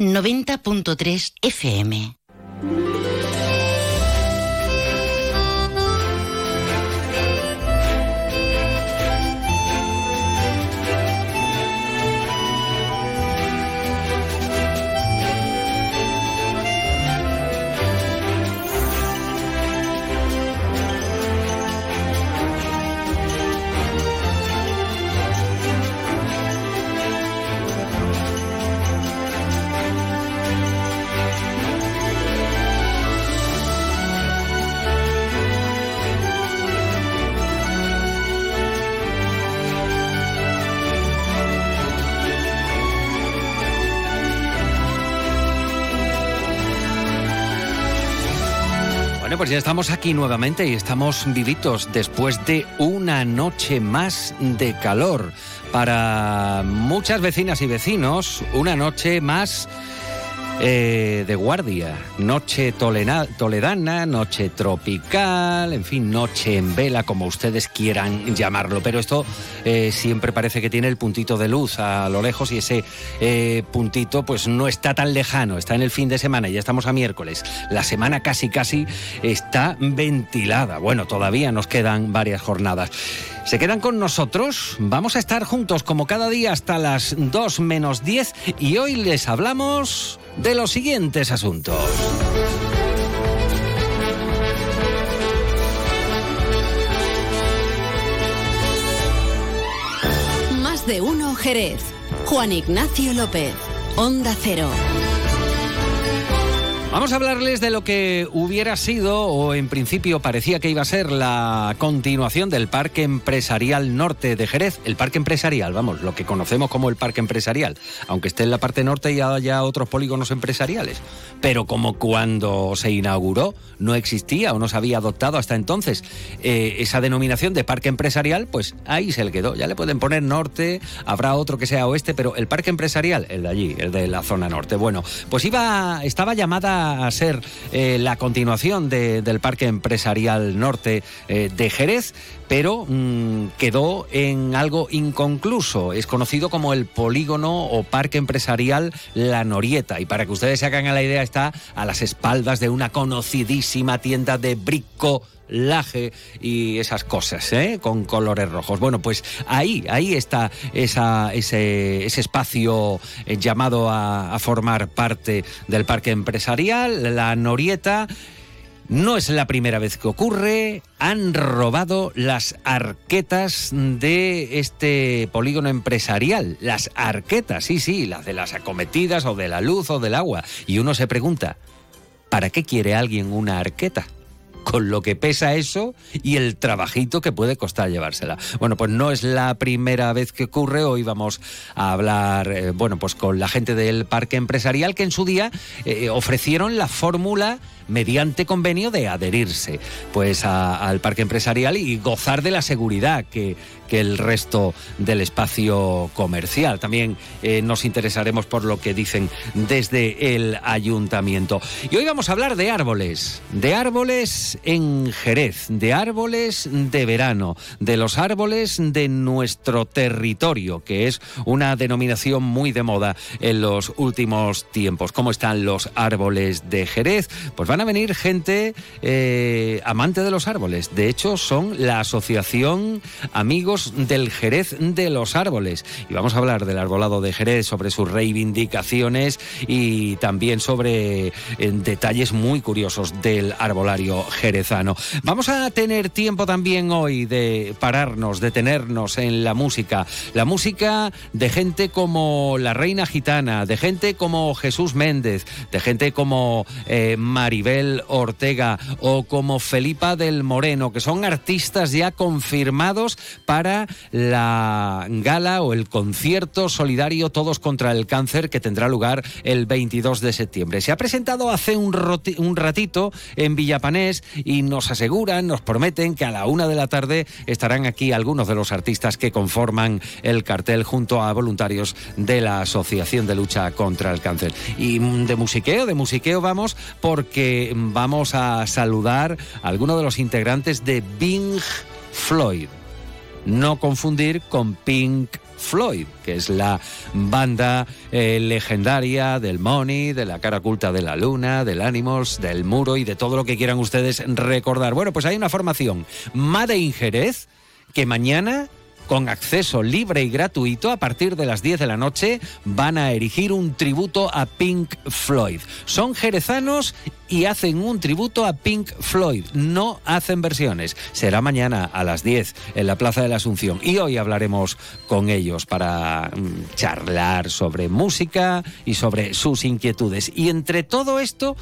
90.3 FM. Ya estamos aquí nuevamente y estamos vivitos después de una noche más de calor. Para muchas vecinas y vecinos, una noche más eh, de guardia. Noche toledana, noche tropical, en fin, noche en vela, como ustedes quieran llamarlo. Pero esto eh, siempre parece que tiene el puntito de luz a lo lejos y ese eh, puntito pues no está tan lejano, está en el fin de semana, ya estamos a miércoles. La semana casi casi está ventilada. Bueno, todavía nos quedan varias jornadas. Se quedan con nosotros, vamos a estar juntos como cada día hasta las 2 menos 10 y hoy les hablamos de los siguientes asuntos. Más de uno Jerez. Juan Ignacio López, Onda Cero. Vamos a hablarles de lo que hubiera sido, o en principio parecía que iba a ser, la continuación del Parque Empresarial Norte de Jerez. El Parque Empresarial, vamos, lo que conocemos como el Parque Empresarial, aunque esté en la parte norte y haya otros polígonos empresariales. Pero como cuando se inauguró no existía o no se había adoptado hasta entonces eh, esa denominación de Parque Empresarial, pues ahí se le quedó. Ya le pueden poner norte, habrá otro que sea oeste, pero el Parque Empresarial, el de allí, el de la zona norte. Bueno, pues iba, estaba llamada a ser eh, la continuación del Parque Empresarial Norte eh, de Jerez, pero mm, quedó en algo inconcluso. Es conocido como el polígono o Parque Empresarial La Norieta. Y para que ustedes se hagan a la idea, está a las espaldas de una conocidísima tienda de brico laje y esas cosas, ¿eh? con colores rojos. Bueno, pues ahí, ahí está ese, ese, espacio eh, llamado a, a formar parte del parque empresarial, la Norieta. No es la primera vez que ocurre. Han robado las arquetas de este polígono empresarial. Las arquetas, sí, sí, las de las acometidas o de la luz o del agua. Y uno se pregunta, ¿para qué quiere alguien una arqueta? Con lo que pesa eso y el trabajito que puede costar llevársela. Bueno, pues no es la primera vez que ocurre. Hoy vamos a hablar, eh, bueno, pues con la gente del parque empresarial que en su día eh, ofrecieron la fórmula mediante convenio de adherirse pues al parque empresarial y gozar de la seguridad que, que el resto del espacio comercial. También eh, nos interesaremos por lo que dicen desde el ayuntamiento. Y hoy vamos a hablar de árboles, de árboles en Jerez, de árboles de verano, de los árboles de nuestro territorio, que es una denominación muy de moda en los últimos tiempos. ¿Cómo están los árboles de Jerez? Pues van a venir gente eh, amante de los árboles. De hecho, son la asociación Amigos del Jerez de los Árboles. Y vamos a hablar del arbolado de Jerez, sobre sus reivindicaciones y también sobre eh, detalles muy curiosos del arbolario jerezano. Vamos a tener tiempo también hoy de pararnos, detenernos en la música. La música de gente como la Reina Gitana, de gente como Jesús Méndez, de gente como eh, Maribel Ortega o como Felipa del Moreno, que son artistas ya confirmados para la gala o el concierto solidario Todos contra el Cáncer que tendrá lugar el 22 de septiembre. Se ha presentado hace un, ratito en Villapanés y nos aseguran, nos prometen que a la una de la tarde estarán aquí algunos de los artistas que conforman el cartel junto a voluntarios de la Asociación de Lucha contra el Cáncer. Y de musiqueo, de musiqueo vamos porque vamos a saludar a algunos de los integrantes de Bing Floyd. No confundir con Pink Floyd, que es la banda eh, legendaria del Money, de la cara oculta de la luna, del Animals, del muro y de todo lo que quieran ustedes recordar. Bueno, pues hay una formación Made Jerez que mañana con acceso libre y gratuito a partir de las 10 de la noche van a erigir un tributo a Pink Floyd. Son jerezanos y hacen un tributo a Pink Floyd. No hacen versiones. Será mañana a las 10 en la Plaza de la Asunción. Y hoy hablaremos con ellos para mm, charlar sobre música y sobre sus inquietudes. Y entre todo esto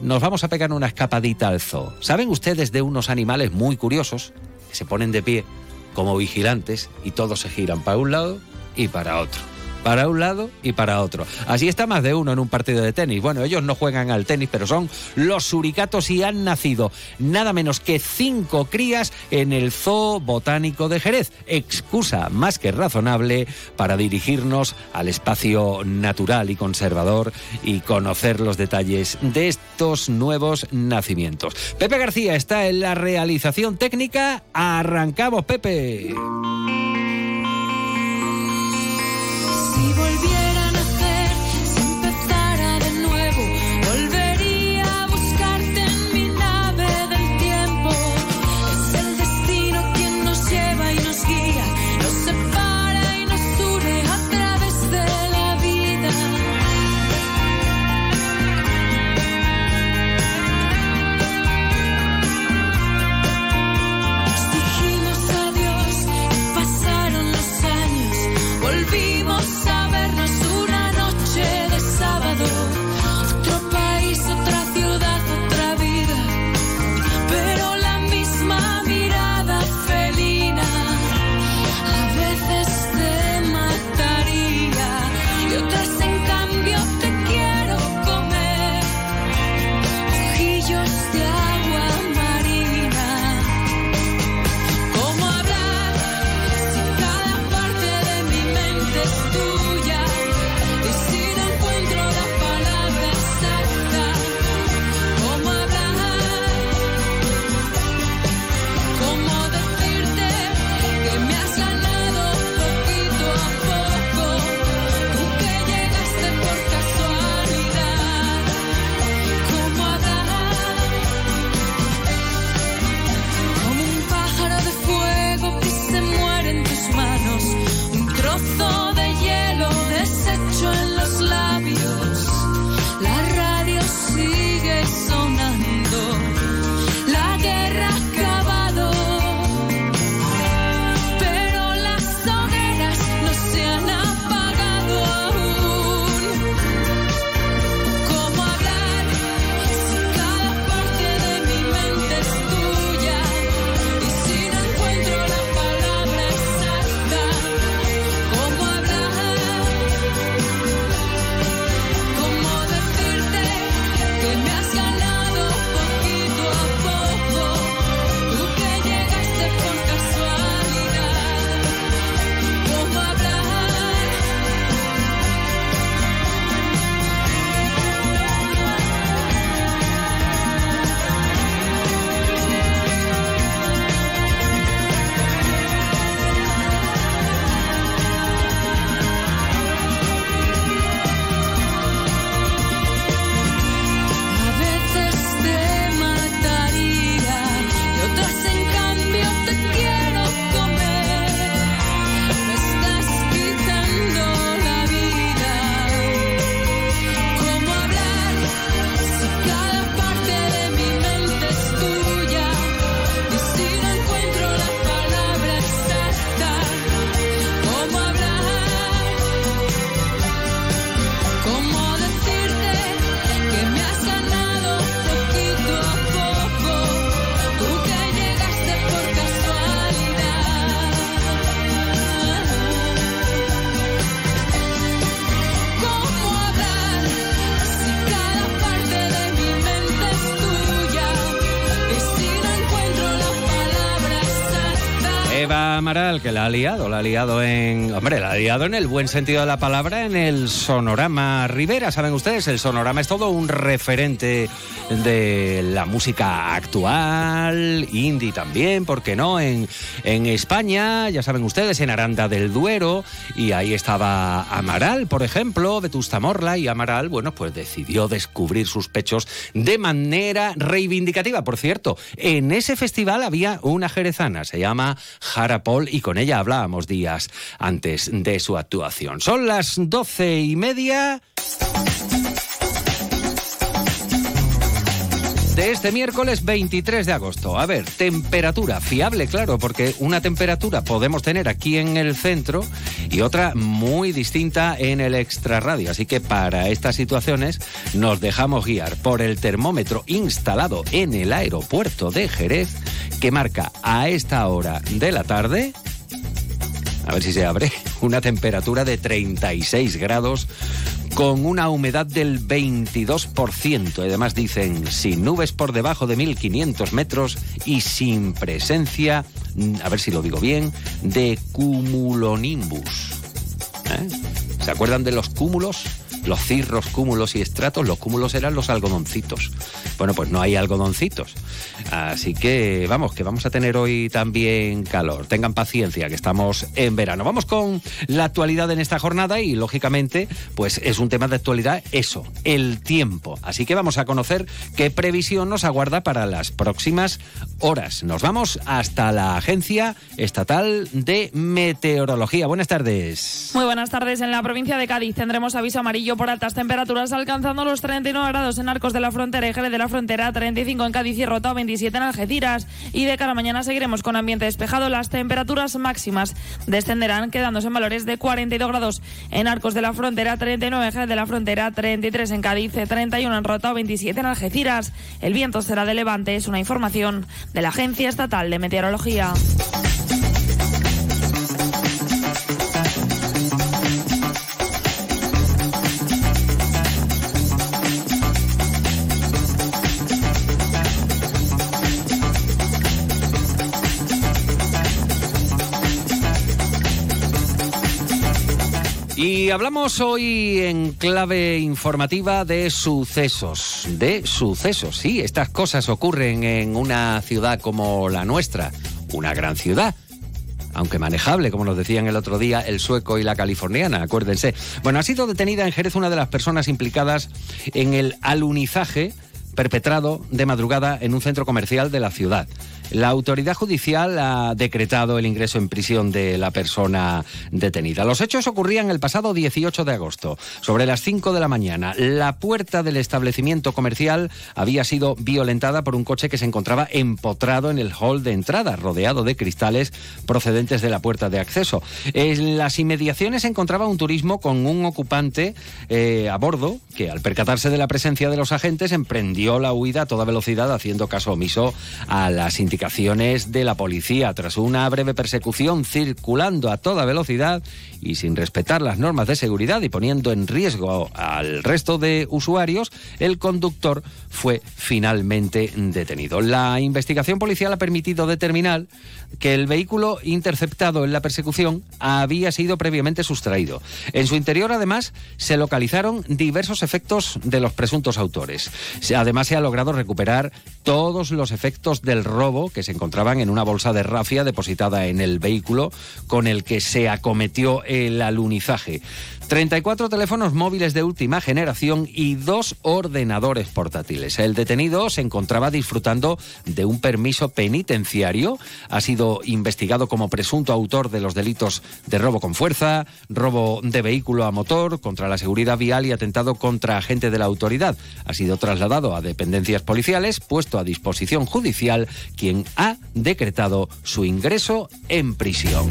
nos vamos a pegar una escapadita al zoo. ¿Saben ustedes de unos animales muy curiosos que se ponen de pie como vigilantes y todos se giran para un lado y para otro para un lado y para otro. Así está más de uno en un partido de tenis. Bueno, ellos no juegan al tenis, pero son los suricatos y han nacido nada menos que cinco crías en el Zoo Botánico de Jerez. Excusa más que razonable para dirigirnos al espacio natural y conservador y conocer los detalles de estos nuevos nacimientos. Pepe García está en la realización técnica. Arrancamos, Pepe. Amaral, que la ha liado, la ha liado en. Hombre, la ha liado en el buen sentido de la palabra, en el Sonorama Rivera. Saben ustedes, el Sonorama es todo un referente de la música actual, indie también, ¿por qué no? En, en España, ya saben ustedes, en Aranda del Duero, y ahí estaba Amaral, por ejemplo, Vetusta Morla, y Amaral, bueno, pues decidió descubrir sus pechos de manera reivindicativa. Por cierto, en ese festival había una jerezana, se llama Jarapol, y con ella hablábamos días antes de su actuación. Son las doce y media. de este miércoles 23 de agosto. A ver, temperatura fiable, claro, porque una temperatura podemos tener aquí en el centro y otra muy distinta en el extrarradio. Así que para estas situaciones nos dejamos guiar por el termómetro instalado en el aeropuerto de Jerez que marca a esta hora de la tarde a ver si se abre, una temperatura de 36 grados con una humedad del 22%. Además dicen, sin nubes por debajo de 1500 metros y sin presencia, a ver si lo digo bien, de cumulonimbus. ¿Eh? ¿Se acuerdan de los cúmulos? Los cirros, cúmulos y estratos. Los cúmulos eran los algodoncitos. Bueno, pues no hay algodoncitos. Así que vamos, que vamos a tener hoy también calor. Tengan paciencia, que estamos en verano. Vamos con la actualidad en esta jornada y lógicamente, pues es un tema de actualidad eso, el tiempo. Así que vamos a conocer qué previsión nos aguarda para las próximas horas. Nos vamos hasta la Agencia Estatal de Meteorología. Buenas tardes. Muy buenas tardes. En la provincia de Cádiz tendremos aviso amarillo por altas temperaturas alcanzando los 39 grados en Arcos de la Frontera y Jerez de la Frontera, 35 en Cádiz y Rota, 27 en Algeciras. Y de cara a mañana seguiremos con ambiente despejado. Las temperaturas máximas descenderán quedándose en valores de 42 grados en Arcos de la Frontera, 39 en Jerez de la Frontera, 33 en Cádiz, 31 en Rota, 27 en Algeciras. El viento será de levante, es una información de la Agencia Estatal de Meteorología. Y hablamos hoy en clave informativa de sucesos, de sucesos. Sí, estas cosas ocurren en una ciudad como la nuestra, una gran ciudad aunque manejable, como nos decían el otro día el sueco y la californiana, acuérdense. Bueno, ha sido detenida en Jerez una de las personas implicadas en el alunizaje perpetrado de madrugada en un centro comercial de la ciudad. La autoridad judicial ha decretado el ingreso en prisión de la persona detenida. Los hechos ocurrían el pasado 18 de agosto. Sobre las 5 de la mañana, la puerta del establecimiento comercial había sido violentada por un coche que se encontraba empotrado en el hall de entrada, rodeado de cristales procedentes de la puerta de acceso. En las inmediaciones se encontraba un turismo con un ocupante eh, a bordo que al percatarse de la presencia de los agentes emprendió la huida a toda velocidad haciendo caso omiso a las indicaciones de la policía. Tras una breve persecución circulando a toda velocidad y sin respetar las normas de seguridad y poniendo en riesgo al resto de usuarios, el conductor fue finalmente detenido. La investigación policial ha permitido determinar que el vehículo interceptado en la persecución había sido previamente sustraído. En su interior, además, se localizaron diversos efectos de los presuntos autores. Además, se ha logrado recuperar todos los efectos del robo que se encontraban en una bolsa de rafia depositada en el vehículo con el que se acometió el alunizaje. 34 teléfonos móviles de última generación y dos ordenadores portátiles. El detenido se encontraba disfrutando de un permiso penitenciario. Ha sido investigado como presunto autor de los delitos de robo con fuerza, robo de vehículo a motor, contra la seguridad vial y atentado contra agente de la autoridad. Ha sido trasladado a dependencias policiales, puesto a disposición judicial, quien ha decretado su ingreso en prisión.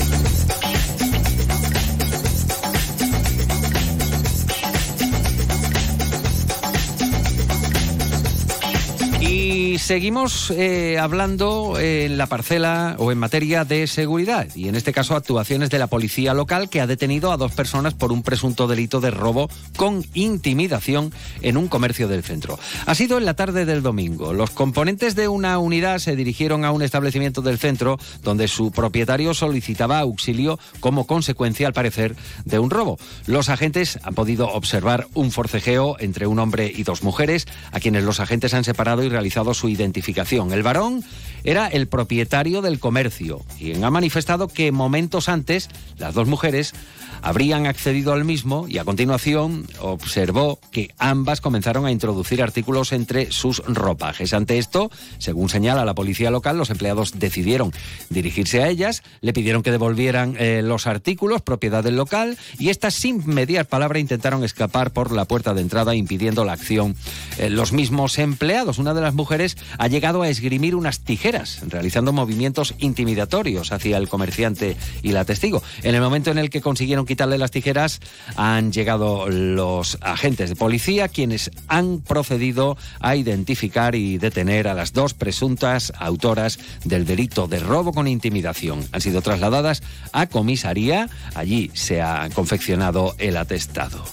Seguimos eh, hablando en la parcela o en materia de seguridad, y en este caso actuaciones de la policía local que ha detenido a dos personas por un presunto delito de robo con intimidación en un comercio del centro. Ha sido en la tarde del domingo. Los componentes de una unidad se dirigieron a un establecimiento del centro donde su propietario solicitaba auxilio como consecuencia, al parecer, de un robo. Los agentes han podido observar un forcejeo entre un hombre y dos mujeres, a quienes los agentes han separado y realizado su identificación. El varón era el propietario del comercio, quien ha manifestado que momentos antes las dos mujeres habrían accedido al mismo y a continuación observó que ambas comenzaron a introducir artículos entre sus ropajes. Ante esto, según señala la policía local, los empleados decidieron dirigirse a ellas, le pidieron que devolvieran eh, los artículos, propiedad del local, y estas sin mediar palabra intentaron escapar por la puerta de entrada impidiendo la acción. Eh, los mismos empleados, una de las mujeres, ha llegado a esgrimir unas tijeras, realizando movimientos intimidatorios hacia el comerciante y la testigo. En el momento en el que consiguieron quitarle las tijeras, han llegado los agentes de policía quienes han procedido a identificar y detener a las dos presuntas autoras del delito de robo con intimidación. Han sido trasladadas a comisaría. Allí se ha confeccionado el atestado.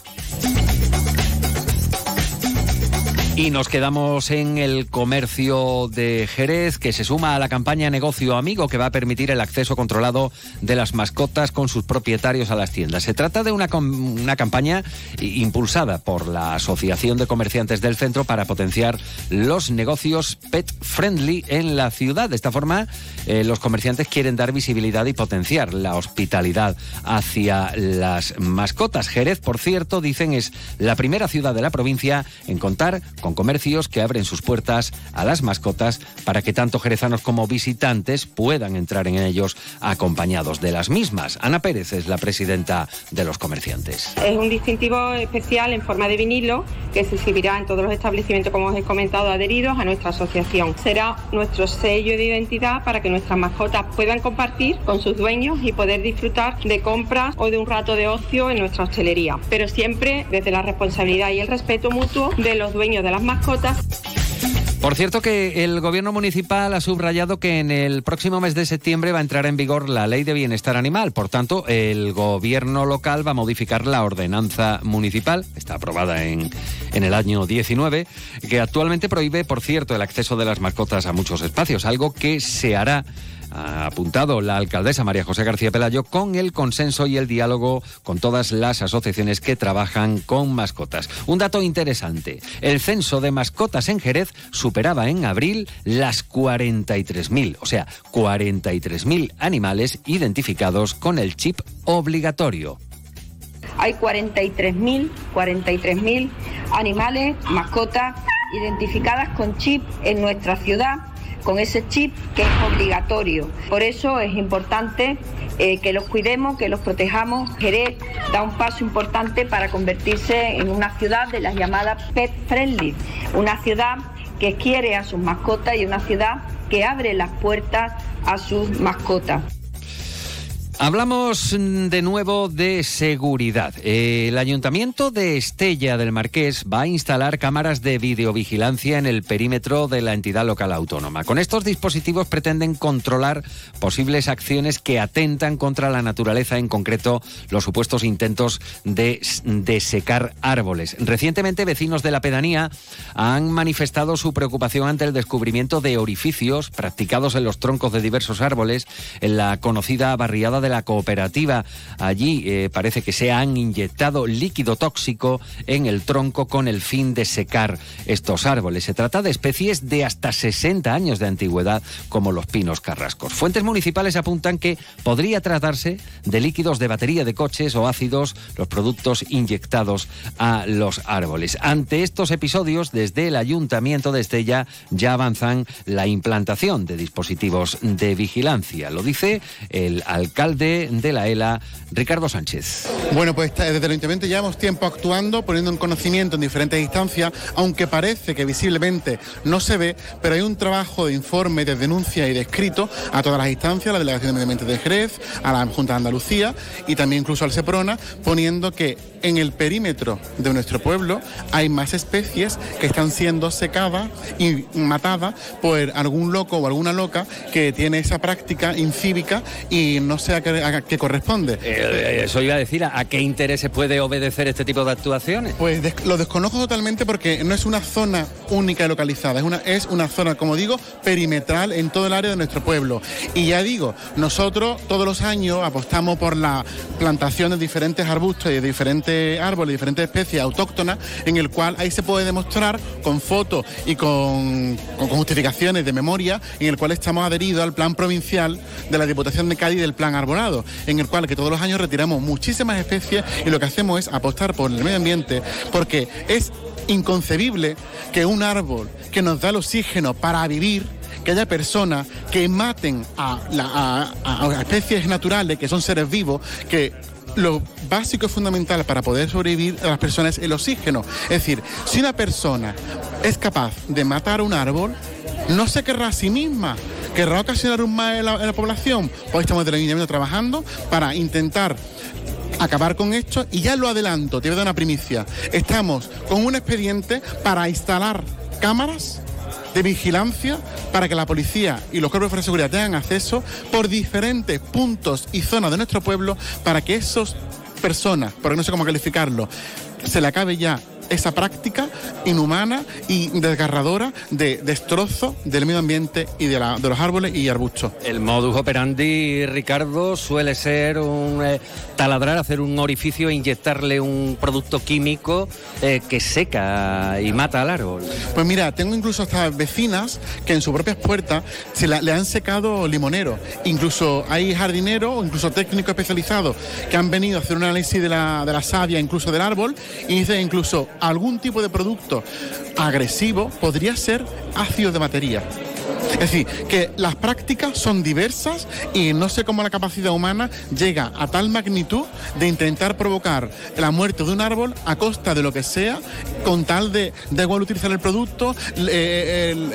Y nos quedamos en el comercio de Jerez, que se suma a la campaña Negocio Amigo, que va a permitir el acceso controlado de las mascotas con sus propietarios a las tiendas. Se trata de una, una campaña impulsada por la Asociación de Comerciantes del Centro para potenciar los negocios pet friendly en la ciudad. De esta forma, eh, los comerciantes quieren dar visibilidad y potenciar la hospitalidad hacia las mascotas. Jerez, por cierto, dicen es la primera ciudad de la provincia en contar con comercios que abren sus puertas a las mascotas para que tanto jerezanos como visitantes puedan entrar en ellos acompañados de las mismas. Ana Pérez es la presidenta de los comerciantes. Es un distintivo especial en forma de vinilo que se exhibirá en todos los establecimientos, como os he comentado, adheridos a nuestra asociación. Será nuestro sello de identidad para que nuestras mascotas puedan compartir con sus dueños y poder disfrutar de compras o de un rato de ocio en nuestra hostelería, pero siempre desde la responsabilidad y el respeto mutuo de los dueños de la mascotas. Por cierto que el gobierno municipal ha subrayado que en el próximo mes de septiembre va a entrar en vigor la ley de bienestar animal. Por tanto, el gobierno local va a modificar la ordenanza municipal, está aprobada en, en el año 19, que actualmente prohíbe, por cierto, el acceso de las mascotas a muchos espacios, algo que se hará ha apuntado la alcaldesa María José García Pelayo con el consenso y el diálogo con todas las asociaciones que trabajan con mascotas. Un dato interesante, el censo de mascotas en Jerez superaba en abril las 43.000, o sea, 43.000 animales identificados con el chip obligatorio. Hay 43.000, 43.000 animales, mascotas identificadas con chip en nuestra ciudad con ese chip que es obligatorio. Por eso es importante eh, que los cuidemos, que los protejamos. Jerez da un paso importante para convertirse en una ciudad de las llamadas pet friendly, una ciudad que quiere a sus mascotas y una ciudad que abre las puertas a sus mascotas. Hablamos de nuevo de seguridad. El Ayuntamiento de Estella del Marqués va a instalar cámaras de videovigilancia en el perímetro de la entidad local autónoma. Con estos dispositivos pretenden controlar posibles acciones que atentan contra la naturaleza, en concreto los supuestos intentos de, de secar árboles. Recientemente vecinos de la pedanía han manifestado su preocupación ante el descubrimiento de orificios practicados en los troncos de diversos árboles en la conocida barriada de la cooperativa. Allí eh, parece que se han inyectado líquido tóxico en el tronco con el fin de secar estos árboles. Se trata de especies de hasta 60 años de antigüedad, como los pinos carrascos. Fuentes municipales apuntan que podría tratarse de líquidos de batería de coches o ácidos, los productos inyectados a los árboles. Ante estos episodios, desde el Ayuntamiento de Estella ya avanzan la implantación de dispositivos de vigilancia. Lo dice el alcalde alcalde de la ELA, Ricardo Sánchez. Bueno, pues desde el Ayuntamiento llevamos tiempo actuando, poniendo en conocimiento en diferentes instancias, aunque parece que visiblemente no se ve, pero hay un trabajo de informe, de denuncia y de escrito a todas las instancias, a la Delegación de Medio Ambiente de Jerez, a la Junta de Andalucía y también incluso al SEPRONA, poniendo que en el perímetro de nuestro pueblo hay más especies que están siendo secadas y matadas por algún loco o alguna loca que tiene esa práctica incívica y no a qué, corresponde. Eh, eh, eso iba a decir, ¿a qué intereses puede obedecer este tipo de actuaciones? Pues lo desconozco totalmente porque no es una zona única y localizada, es una, es una zona, como digo, perimetral en todo el área de nuestro pueblo. Y ya digo, nosotros todos los años apostamos por la plantación de diferentes arbustos y de diferentes árboles, diferentes especies autóctonas, en el cual ahí se puede demostrar con fotos y con, con justificaciones de memoria, en el cual estamos adheridos al plan provincial de la Diputación de Cádiz del plan en el cual que todos los años retiramos muchísimas especies y lo que hacemos es apostar por el medio ambiente, porque es inconcebible que un árbol que nos da el oxígeno para vivir, que haya personas que maten a, a, especies naturales, que son seres vivos, que lo básico y fundamental para poder sobrevivir a las personas es el oxígeno. Es decir, si una persona es capaz de matar un árbol, no se querrá a sí misma. ¿Querrá ocasionar un mal en la, población? Pues estamos de la trabajando para intentar acabar con esto y ya lo adelanto, te voy a dar una primicia. Estamos con un expediente para instalar cámaras de vigilancia para que la policía y los cuerpos de seguridad tengan acceso por diferentes puntos y zonas de nuestro pueblo para que esas personas, porque no sé cómo calificarlo, se le acabe ya esa práctica inhumana y desgarradora de destrozo del medio ambiente y de, la, de los árboles y arbustos. El modus operandi, Ricardo, suele ser un eh, taladrar, hacer un orificio e inyectarle un producto químico eh, que seca y mata al árbol. Pues mira, tengo incluso hasta vecinas que en sus propias puertas se le han secado limonero. Incluso hay jardineros o incluso técnicos especializados que han venido a hacer un análisis de la, de la savia, incluso del árbol, y dice incluso algún tipo de producto agresivo podría ser ácido de batería. Es decir, que las prácticas son diversas y no sé cómo la capacidad humana llega a tal magnitud de intentar provocar la muerte de un árbol a costa de lo que sea, con tal de, de igual utilizar el producto, el,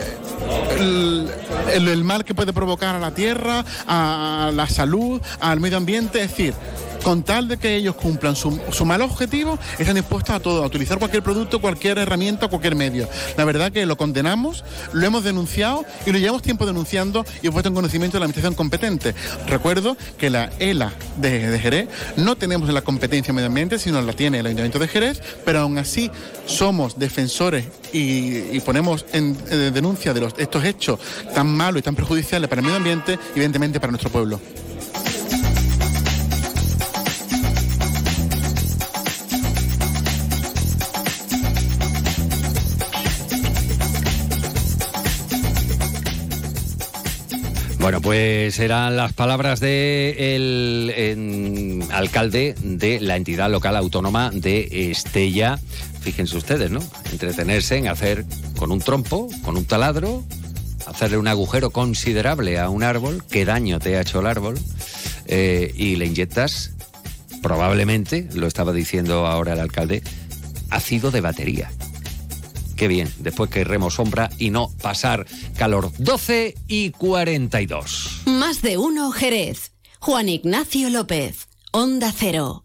el mal que puede provocar a la tierra, a la salud, al medio ambiente. Es decir, con tal de que ellos cumplan su, mal objetivo, están dispuestos a todo, a utilizar cualquier producto, cualquier herramienta, cualquier medio. La verdad que lo condenamos, lo hemos denunciado y lo llevamos tiempo denunciando y puesto en conocimiento de la administración competente. Recuerdo que la ELA de, Jerez no tenemos la competencia medio ambiente, sino la tiene el Ayuntamiento de Jerez, pero aún así somos defensores y, ponemos en, denuncia de los, estos hechos tan malos y tan perjudiciales para el medio ambiente y evidentemente para nuestro pueblo. Bueno, pues eran las palabras del alcalde de la entidad local autónoma de Estella. Fíjense ustedes, ¿no? Entretenerse en hacer con un trompo, con un taladro, hacerle un agujero considerable a un árbol, qué daño te ha hecho el árbol, eh, y le inyectas, probablemente, lo estaba diciendo ahora el alcalde, ácido de batería. Qué bien, después que remo sombra y no pasar calor. 12 y 42. Más de uno, Jerez. Juan Ignacio López, Onda Cero.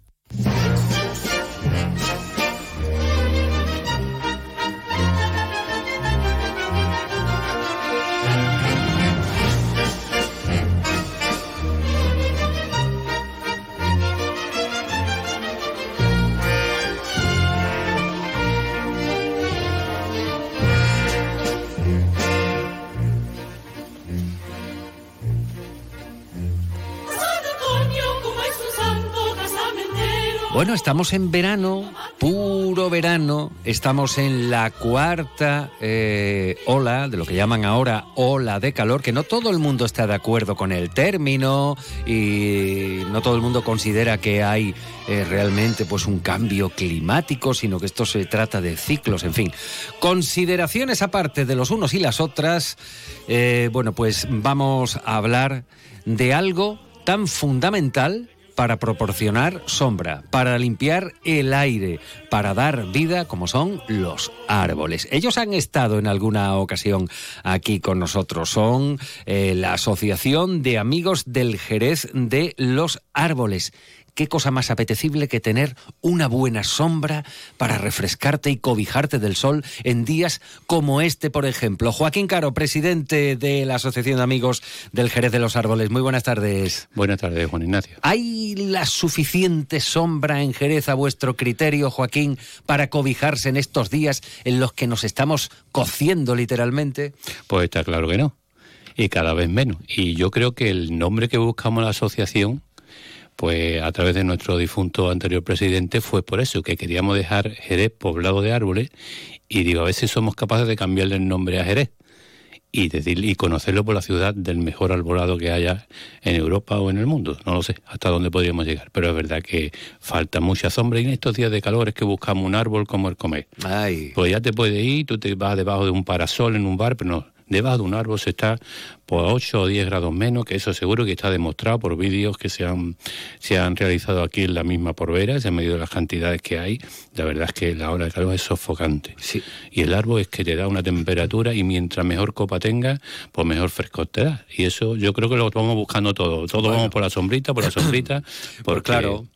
Bueno, estamos en verano, puro verano, estamos en la cuarta eh, ola, de lo que llaman ahora ola de calor, que no todo el mundo está de acuerdo con el término y no todo el mundo considera que hay eh, realmente pues un cambio climático, sino que esto se trata de ciclos, en fin. Consideraciones aparte de los unos y las otras, eh, bueno, pues vamos a hablar de algo tan fundamental para proporcionar sombra, para limpiar el aire, para dar vida, como son los árboles. Ellos han estado en alguna ocasión aquí con nosotros. Son eh, la Asociación de Amigos del Jerez de los Árboles qué cosa más apetecible que tener una buena sombra para refrescarte y cobijarte del sol en días como este, por ejemplo. Joaquín Caro, presidente de la Asociación de Amigos del Jerez de los Árboles. Muy buenas tardes. Buenas tardes, Juan Ignacio. ¿Hay la suficiente sombra en Jerez a vuestro criterio, Joaquín, para cobijarse en estos días en los que nos estamos cociendo literalmente? Pues está claro que no. Y cada vez menos. Y yo creo que el nombre que buscamos la asociación pues a través de nuestro difunto anterior presidente fue por eso, que queríamos dejar Jerez poblado de árboles y digo, a ver si somos capaces de cambiarle el nombre a Jerez y, decir, y conocerlo por la ciudad del mejor arbolado que haya en Europa o en el mundo. No lo sé hasta dónde podríamos llegar, pero es verdad que falta mucha sombra y en estos días de calor es que buscamos un árbol como el comer. Ay. Pues ya te puedes ir, tú te vas debajo de un parasol en un bar, pero no, debajo de un árbol se está por 8 o 10 grados menos, que eso seguro que está demostrado por vídeos que se han, se han realizado aquí en la misma porvera, se han medido las cantidades que hay. La verdad es que la hora de calor es sofocante. Sí. Y el árbol es que te da una temperatura y mientras mejor copa tenga, pues mejor fresco te da. Y eso yo creo que lo vamos buscando todo. Todos vamos por la sombrita, por la sombrita. Por claro.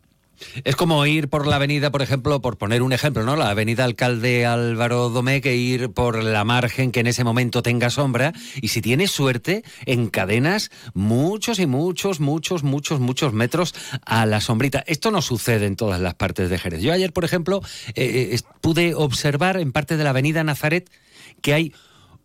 Es como ir por la avenida, por ejemplo, por poner un ejemplo, ¿no? La avenida Alcalde Álvaro Domé, que ir por la margen que en ese momento tenga sombra. Y si tienes suerte, encadenas muchos y muchos, muchos, muchos, muchos metros a la sombrita. Esto no sucede en todas las partes de Jerez. Yo ayer, por ejemplo, eh, eh, pude observar en parte de la avenida Nazaret que hay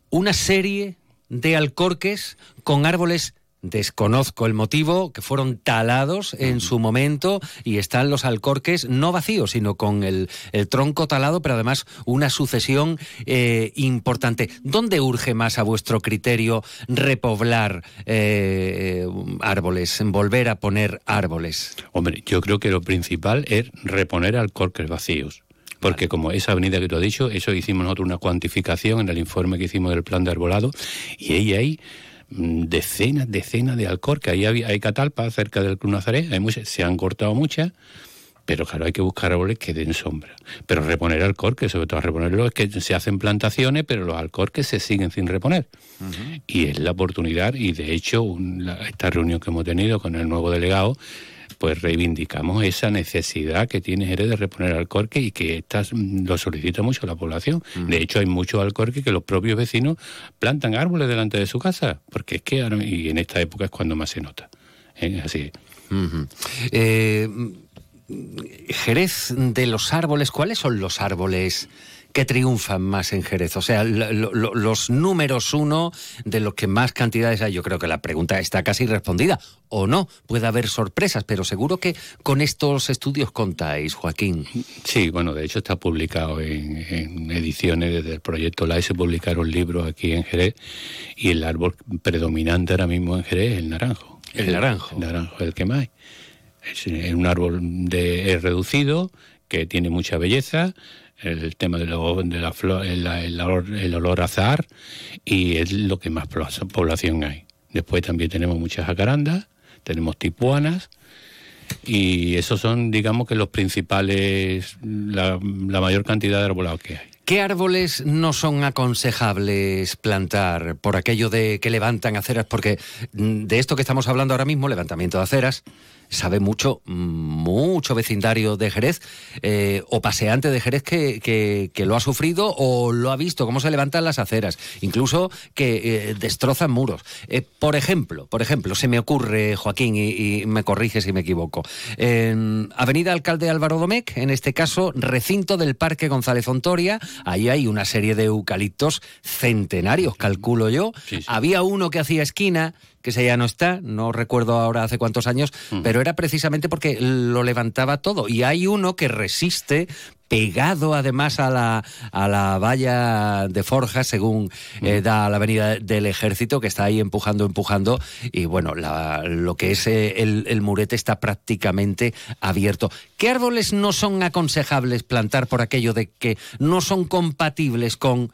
una serie de alcorques con árboles Desconozco el motivo, que fueron talados en su momento y están los alcorques no vacíos, sino con el, tronco talado, pero además una sucesión eh, importante. ¿Dónde urge más a vuestro criterio repoblar eh, árboles, volver a poner árboles? Hombre, yo creo que lo principal es reponer alcorques vacíos. Porque como esa avenida que tú has dicho, eso hicimos nosotros una cuantificación en el informe que hicimos del plan de arbolado, y ahí hay decenas, decenas de alcorques. Ahí hay, hay catalpa cerca del Club Nazaret, hay muchas, se han cortado muchas, pero claro, hay que buscar árboles que den sombra. Pero reponer alcorques, sobre todo reponerlo, es que se hacen plantaciones, pero los alcorques se siguen sin reponer. Y es la oportunidad, y de hecho, esta reunión que hemos tenido con el nuevo delegado, pues reivindicamos esa necesidad que tiene Jerez de reponer alcorque y que estas mm, lo solicita mucho la población. De hecho, hay muchos alcorques que los propios vecinos plantan árboles delante de su casa, porque es que y en esta época es cuando más se nota. ¿eh? Así. Eh, Jerez de los árboles, ¿cuáles son los árboles? Que triunfan más en Jerez? O sea, los números uno de los que más cantidades hay. Yo creo que la pregunta está casi respondida. O no, puede haber sorpresas, pero seguro que con estos estudios contáis, Joaquín. Sí, bueno, de hecho está publicado en, ediciones desde el proyecto LAE, se publicaron libros aquí en Jerez y el árbol predominante ahora mismo en Jerez es el naranjo. El, naranjo. El naranjo, el que más hay. Es un árbol de, reducido, que tiene mucha belleza, el tema de, de la flor, el, el, olor, a azar y es lo que más población hay. Después también tenemos muchas jacarandas, tenemos tipuanas y esos son, digamos que los principales, la, la mayor cantidad de arbolados que hay. ¿Qué árboles no son aconsejables plantar por aquello de que levantan aceras? Porque mm, de esto que estamos hablando ahora mismo, levantamiento de aceras, sabe mucho, mucho vecindario de Jerez eh, o paseante de Jerez que, que, lo ha sufrido o lo ha visto, cómo se levantan las aceras, incluso que eh, destrozan muros. Eh, por ejemplo, por ejemplo, se me ocurre, Joaquín, y, me corrige si me equivoco, en Avenida Alcalde Álvaro Domecq, en este caso, recinto del Parque González Ontoria, ahí hay una serie de eucaliptos centenarios, calculo yo. Había uno que hacía esquina, que ese ya no está, no recuerdo ahora hace cuántos años, pero era precisamente porque lo levantaba todo. Y hay uno que resiste pegado además a la, a la valla de forja, según eh, da la avenida del ejército, que está ahí empujando, empujando, y bueno, lo que es eh, el, el, murete está prácticamente abierto. ¿Qué árboles no son aconsejables plantar por aquello de que no son compatibles con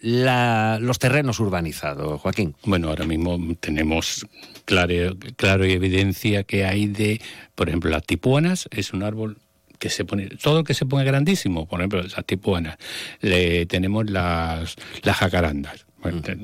la- los terrenos urbanizados, Joaquín? Bueno, ahora mismo tenemos claro, claro y evidencia que hay de, por ejemplo, las tipuanas es un árbol que se pone, todo lo que se pone grandísimo, por ejemplo, las tipuanas, le, tenemos las, las jacarandas. Bueno, te-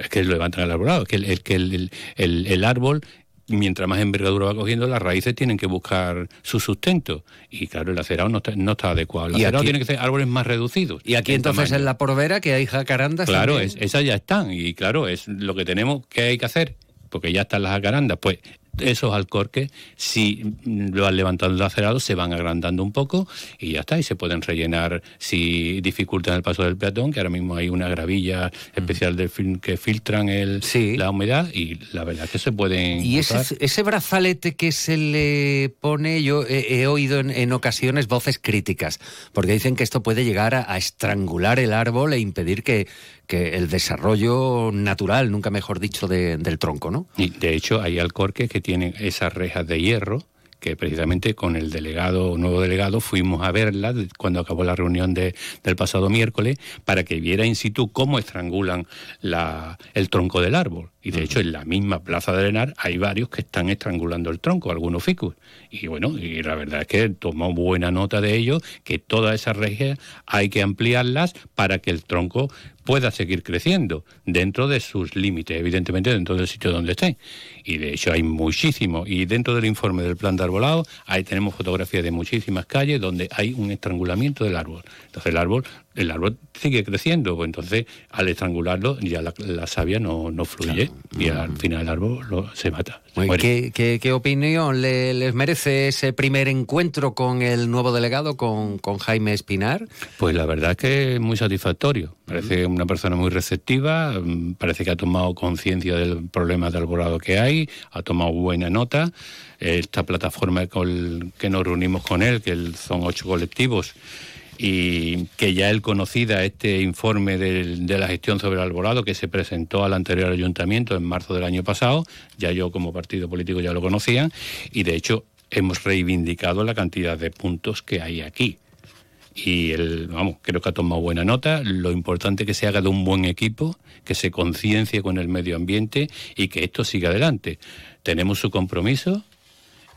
Es que levantan el arbolado, es que el, el- que el, el- el árbol mientras más envergadura va cogiendo, las raíces tienen que buscar su sustento. Y claro, el acerado no está, no está adecuado. El acerado aquí- tiene que ser árboles más reducidos. Y aquí en entonces tamaño. en la Porvera que hay jacarandas. Claro, es- esas ya están. Y claro, es lo que tenemos que hay que hacer, porque ya están las jacarandas. Pues esos alcorques, si lo van levantando el acerado, se van agrandando un poco y ya está. Y se pueden rellenar si dificultan el paso del peatón, que ahora mismo hay una gravilla especial de que filtran el, Sí. la humedad y la verdad es que se pueden. Y ese, brazalete que se le pone, yo he, he oído en, en ocasiones voces críticas, porque dicen que esto puede llegar a, a estrangular el árbol e impedir que, que el desarrollo natural, nunca mejor dicho, de- del tronco, ¿no? Y de hecho, hay alcorques que tienen esas rejas de hierro que precisamente con el delegado, nuevo delegado, fuimos a verlas cuando acabó la reunión de- del pasado miércoles para que viera in situ cómo estrangulan la- el tronco del árbol. Y de hecho, en la misma plaza de Arenar hay varios que están estrangulando el tronco, algunos ficus. Y bueno, y la verdad es que tomó buena nota de ello, que todas esas rejas hay que ampliarlas para que el tronco pueda seguir creciendo dentro de sus límites, evidentemente dentro del sitio donde estén. Y de hecho hay muchísimo. Y dentro del informe del plan de arbolado, ahí tenemos fotografías de muchísimas calles donde hay un estrangulamiento del árbol. Entonces el árbol, el árbol sigue creciendo, pues entonces al estrangularlo ya la, la savia no, no fluye y al final el árbol lo- se mata. se. ¿Qué, qué- qué opinión le- les merece ese primer encuentro con el nuevo delegado, con, con Jaime Espinar? Pues la verdad es que es muy satisfactorio. Parece una persona muy receptiva, mm, parece que ha tomado conciencia del problema de arbolado que hay, ha tomado buena nota. Esta plataforma con que nos reunimos con él, que el- son ocho colectivos, y que ya él conocida este informe del- de la gestión sobre el arbolado que se presentó al anterior ayuntamiento en marzo del año pasado, ya yo como partido político ya lo conocía, y de hecho hemos reivindicado la cantidad de puntos que hay aquí y el, vamos, creo que ha tomado buena nota. Lo importante que se haga de un buen equipo, que se conciencie con el medio ambiente y que esto siga adelante. Tenemos su compromiso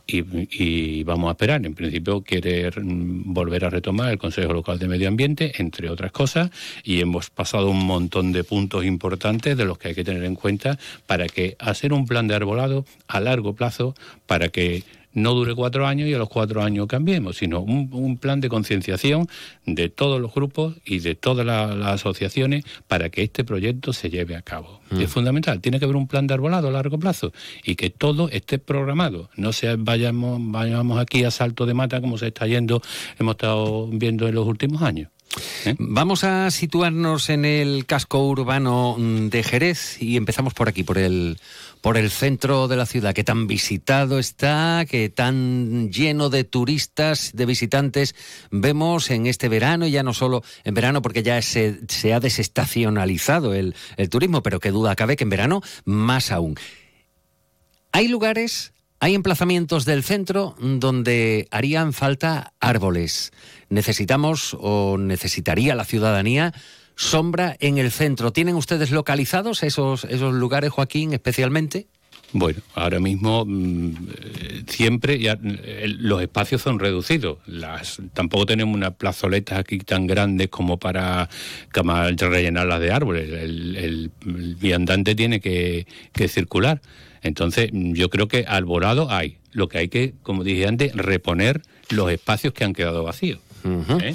y, y vamos a esperar. En principio quiere volver a retomar el Consejo Local de Medio Ambiente, entre otras cosas, y hemos pasado un montón de puntos importantes de los que hay que tener en cuenta para que hacer un plan de arbolado a largo plazo para que no dure cuatro años y a los cuatro años cambiemos, sino un, un plan de concienciación de todos los grupos y de todas la- las asociaciones para que este proyecto se lleve a cabo. Es fundamental, tiene que haber un plan de arbolado a largo plazo y que todo esté programado, no sea vayamos, vayamos aquí a salto de mata como se está yendo, hemos estado viendo en los últimos años. ¿eh? Vamos a situarnos en el casco urbano mm, de Jerez y empezamos por aquí, por el, por el centro de la ciudad, que tan visitado está, que tan lleno de turistas, de visitantes vemos en este verano, y ya no solo en verano, porque ya se, se ha desestacionalizado el, el turismo, pero que duda cabe que en verano más aún. Hay lugares, hay emplazamientos del centro donde harían falta árboles. Necesitamos o necesitaría la ciudadanía sombra en el centro. ¿Tienen ustedes localizados esos, esos lugares, Joaquín, especialmente? Bueno, ahora mismo mm, eh, siempre ya eh, los espacios son reducidos. Las, tampoco tenemos unas plazoletas aquí tan grandes como para cama- rellenarlas de árboles. El, el- el viandante tiene que, que circular. Entonces, mm, yo creo que alborado hay. Lo que hay que, como dije antes, reponer los espacios que han quedado vacíos. ¿eh?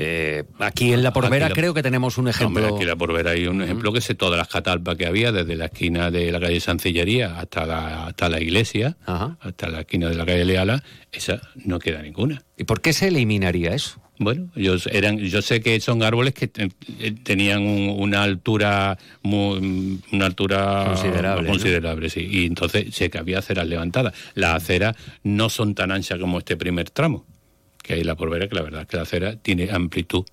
Eh, aquí en La Porvera la- creo que tenemos un No, ejemplo. hombre, aquí la por ver hay un ejemplo que sé todas las catalpas que había, desde la esquina de la calle Sancillería hasta la, hasta la iglesia, Ajá. hasta la esquina de la calle Leala, esa no queda ninguna. ¿Y por qué se eliminaría eso? Bueno, ellos eran, yo sé que son árboles que eh, tenían un- una altura muy, una altura Considerable, ¿no? considerable, sí. Y entonces sé que había aceras levantadas. Las aceras no son tan anchas como este primer tramo, que hay la porvera, que la verdad es que la acera tiene amplitud.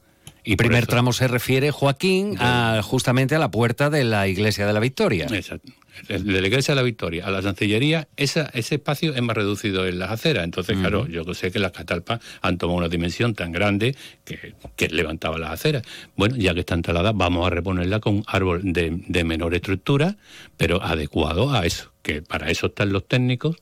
Y Primer tramo se refiere, Joaquín, a, justamente a la puerta de la Iglesia de la Victoria. Exacto. de la iglesia de la Victoria a la Chancillería, esa, ese espacio es más reducido en las aceras. Entonces, claro, yo sé que las catalpas han tomado una dimensión tan grande que, que levantaba las aceras. Bueno, ya que están taladas, vamos a reponerla con árbol de, de menor estructura, pero adecuado a eso, que para eso están los técnicos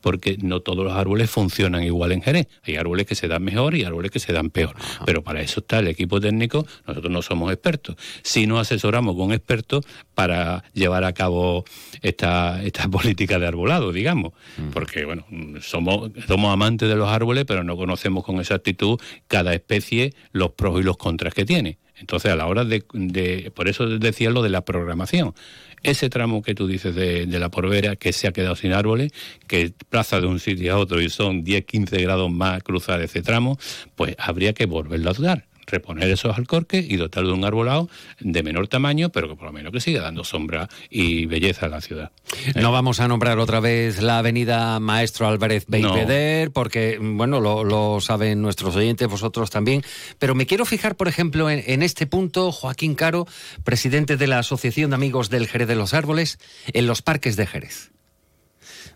porque no todos los árboles funcionan igual en Jerez. Hay árboles que se dan mejor y árboles que se dan peor. Pero para eso está el equipo técnico. Nosotros no somos expertos. Si nos asesoramos con expertos para llevar a cabo esta, esta política de arbolado, digamos. Porque, bueno, somos, somos amantes de los árboles, pero no conocemos con exactitud cada especie los pros y los contras que tiene. Entonces, a la hora de, de, por eso decía lo de la programación. Ese tramo que tú dices de, la Porvera, que se ha quedado sin árboles, que plaza de un sitio a otro y son 10, 15 grados más cruzar ese tramo, pues habría que volverlo a dar reponer esos alcorques y dotar de un arbolado de menor tamaño, pero que por lo menos que siga dando sombra y belleza a la ciudad. No vamos a nombrar otra vez la avenida Maestro Álvarez Beipeder, no. porque, bueno, lo, lo, saben nuestros oyentes, vosotros también, pero me quiero fijar, por ejemplo, en, en, este punto, Joaquín Caro, presidente de la Asociación de Amigos del Jerez de los Árboles, en los parques de Jerez.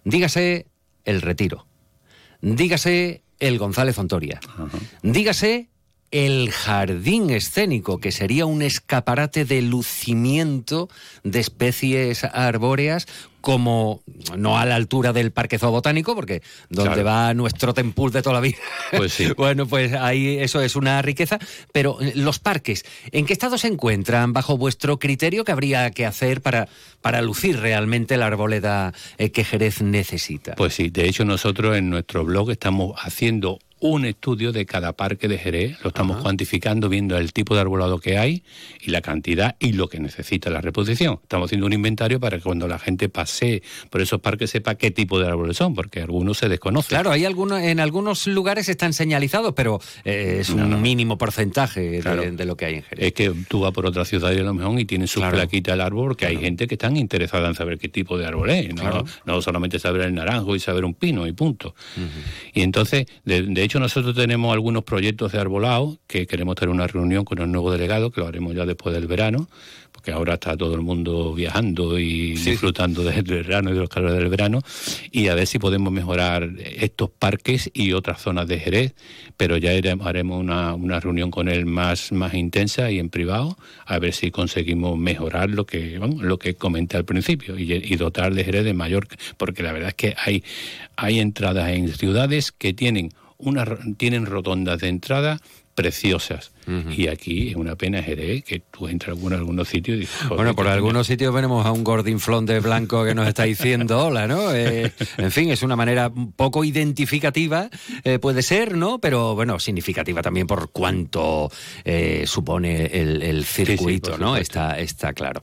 Dígase el Retiro, dígase el González Fontoria, -huh. dígase el jardín escénico, que sería un escaparate de lucimiento de especies arbóreas como no a la altura del Parque Zoobotánico, porque donde claro. va nuestro tempul de toda la vida. Pues sí. bueno, pues ahí eso es una riqueza. Pero eh, los parques, ¿en qué estado se encuentran bajo vuestro criterio que habría que hacer para, para lucir realmente la arboleda eh, que Jerez necesita? Pues sí, de hecho nosotros en nuestro blog estamos haciendo un estudio de cada parque de Jerez, lo estamos Ajá. cuantificando, viendo el tipo de arbolado que hay y la cantidad y lo que necesita la reposición. Estamos haciendo un inventario para que cuando la gente pase por esos parques sepa qué tipo de árboles son, porque algunos se desconocen. Claro, hay algunos, en algunos lugares están señalizados, pero eh, es un no, mínimo porcentaje claro. de, de, lo que hay en Jerez. Es que tú vas por otra ciudad y a lo mejor y tienes su claro. plaquita al árbol, porque claro. hay gente que están interesada en saber qué tipo de árbol es, no, no solamente saber el naranjo y saber un pino y punto. Uh -huh. Y entonces, de, de hecho, nosotros tenemos algunos proyectos de arbolado que queremos tener una reunión con el nuevo delegado, que lo haremos ya después del verano, porque ahora está todo el mundo viajando y sí. disfrutando del verano y de los calores del verano, y a ver si podemos mejorar estos parques y otras zonas de Jerez, pero ya haremos una, una reunión con él más, más intensa y en privado, a ver si conseguimos mejorar lo que, bueno, lo que comenté al principio y, y dotar de Jerez de mayor, porque la verdad es que hay, hay entradas en ciudades que tienen una, tienen rotondas de entrada preciosas. Uh -huh. Y aquí es una pena Jerez que tú entras en algunos sitios y dices, Bueno, por algunos sitios venimos a un gordinflón de blanco que nos está diciendo hola, ¿no? Eh, en fin, es una manera poco identificativa, eh, puede ser, ¿no? Pero bueno, significativa también por cuánto eh, supone el, el circuito, sí, sí, ¿no? Está, está claro.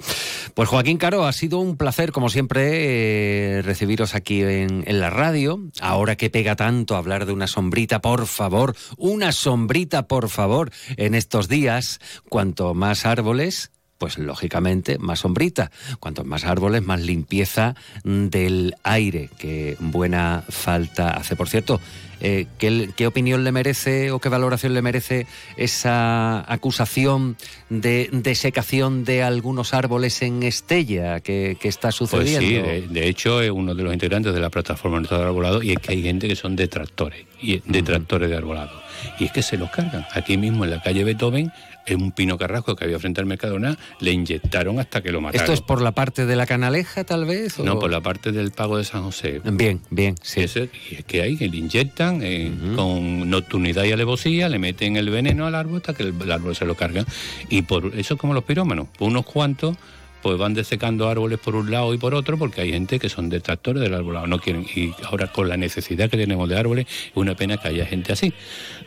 Pues Joaquín Caro, ha sido un placer, como siempre, eh, recibiros aquí en, en la radio. Ahora que pega tanto hablar de una sombrita, por favor, una sombrita, por favor, en estos días, cuanto más árboles, pues lógicamente más sombrita. Cuantos más árboles, más limpieza del aire, que buena falta hace. Por cierto, eh, ¿qué, ¿qué, opinión le merece o qué valoración le merece esa acusación de desecación de algunos árboles en Estella que, que está sucediendo? Pues sí, de, de, hecho es uno de los integrantes de la plataforma de arbolado y es que hay gente que son detractores, y detractores uh -huh. de arbolado y es que se los cargan. Aquí mismo en la calle Beethoven, en un pino carrasco que había frente al Mercadona, le inyectaron hasta que lo mataron. ¿Esto es por la parte de la canaleja, tal vez? ¿o? No, por la parte del pago de San José. Bien, bien, sí. Ese, y es que hay que le inyectan eh, uh -huh. con nocturnidad y alevosía, le meten el veneno al árbol hasta que el, el árbol se lo cargan. Y por eso es como los pirómanos, por unos cuantos pues van desecando árboles por un lado y por otro porque hay gente que son detractores del arbolado, no quieren. Y ahora con la necesidad que tenemos de árboles, es una pena que haya gente así.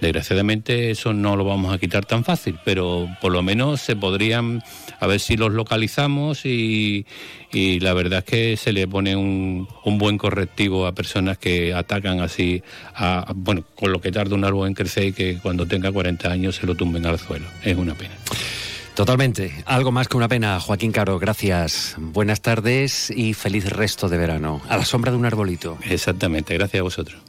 Desgraciadamente eso no lo vamos a quitar tan fácil, pero por lo menos se podrían, a ver si los localizamos y, y la verdad es que se le pone un, un, buen correctivo a personas que atacan así, a, bueno, con lo que tarda un árbol en crecer y que cuando tenga 40 años se lo tumben al suelo. Es una pena. Totalmente. Algo más que una pena, Joaquín Caro. Gracias. Buenas tardes y feliz resto de verano. A la sombra de un arbolito. Exactamente. Gracias a vosotros.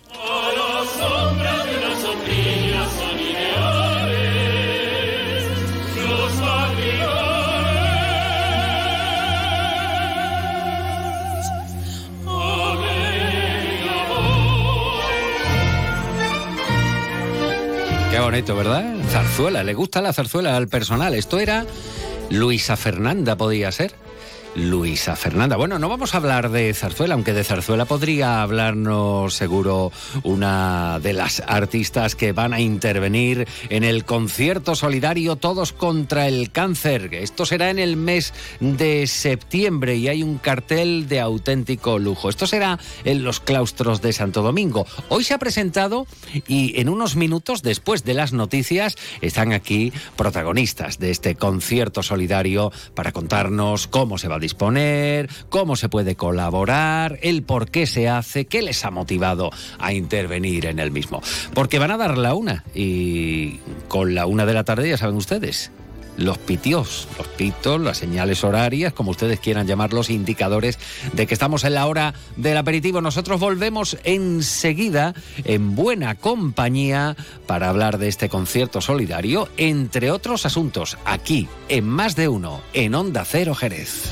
Qué bonito, ¿verdad? Zarzuela, le gusta la zarzuela al personal. Esto era Luisa Fernanda, podía ser. Luisa Fernanda. Bueno, no vamos a hablar de zarzuela, aunque de zarzuela podría hablarnos seguro una de las artistas que van a intervenir en el concierto solidario Todos contra el Cáncer. Esto será en el mes de septiembre y hay un cartel de auténtico lujo. Esto será en los claustros de Santo Domingo. Hoy se ha presentado y en unos minutos después de las noticias están aquí protagonistas de este concierto solidario para contarnos cómo se va a disponer, cómo se puede colaborar, el por qué se hace, qué les ha motivado a intervenir en el mismo. Porque van a dar la una y con la una de la tarde ya saben ustedes, los pitios, los pitos, las señales horarias, como ustedes quieran llamarlos, indicadores de que estamos en la hora del aperitivo. Nosotros volvemos enseguida en buena compañía para hablar de este concierto solidario, entre otros asuntos, aquí en Más de Uno, en Onda Cero Jerez.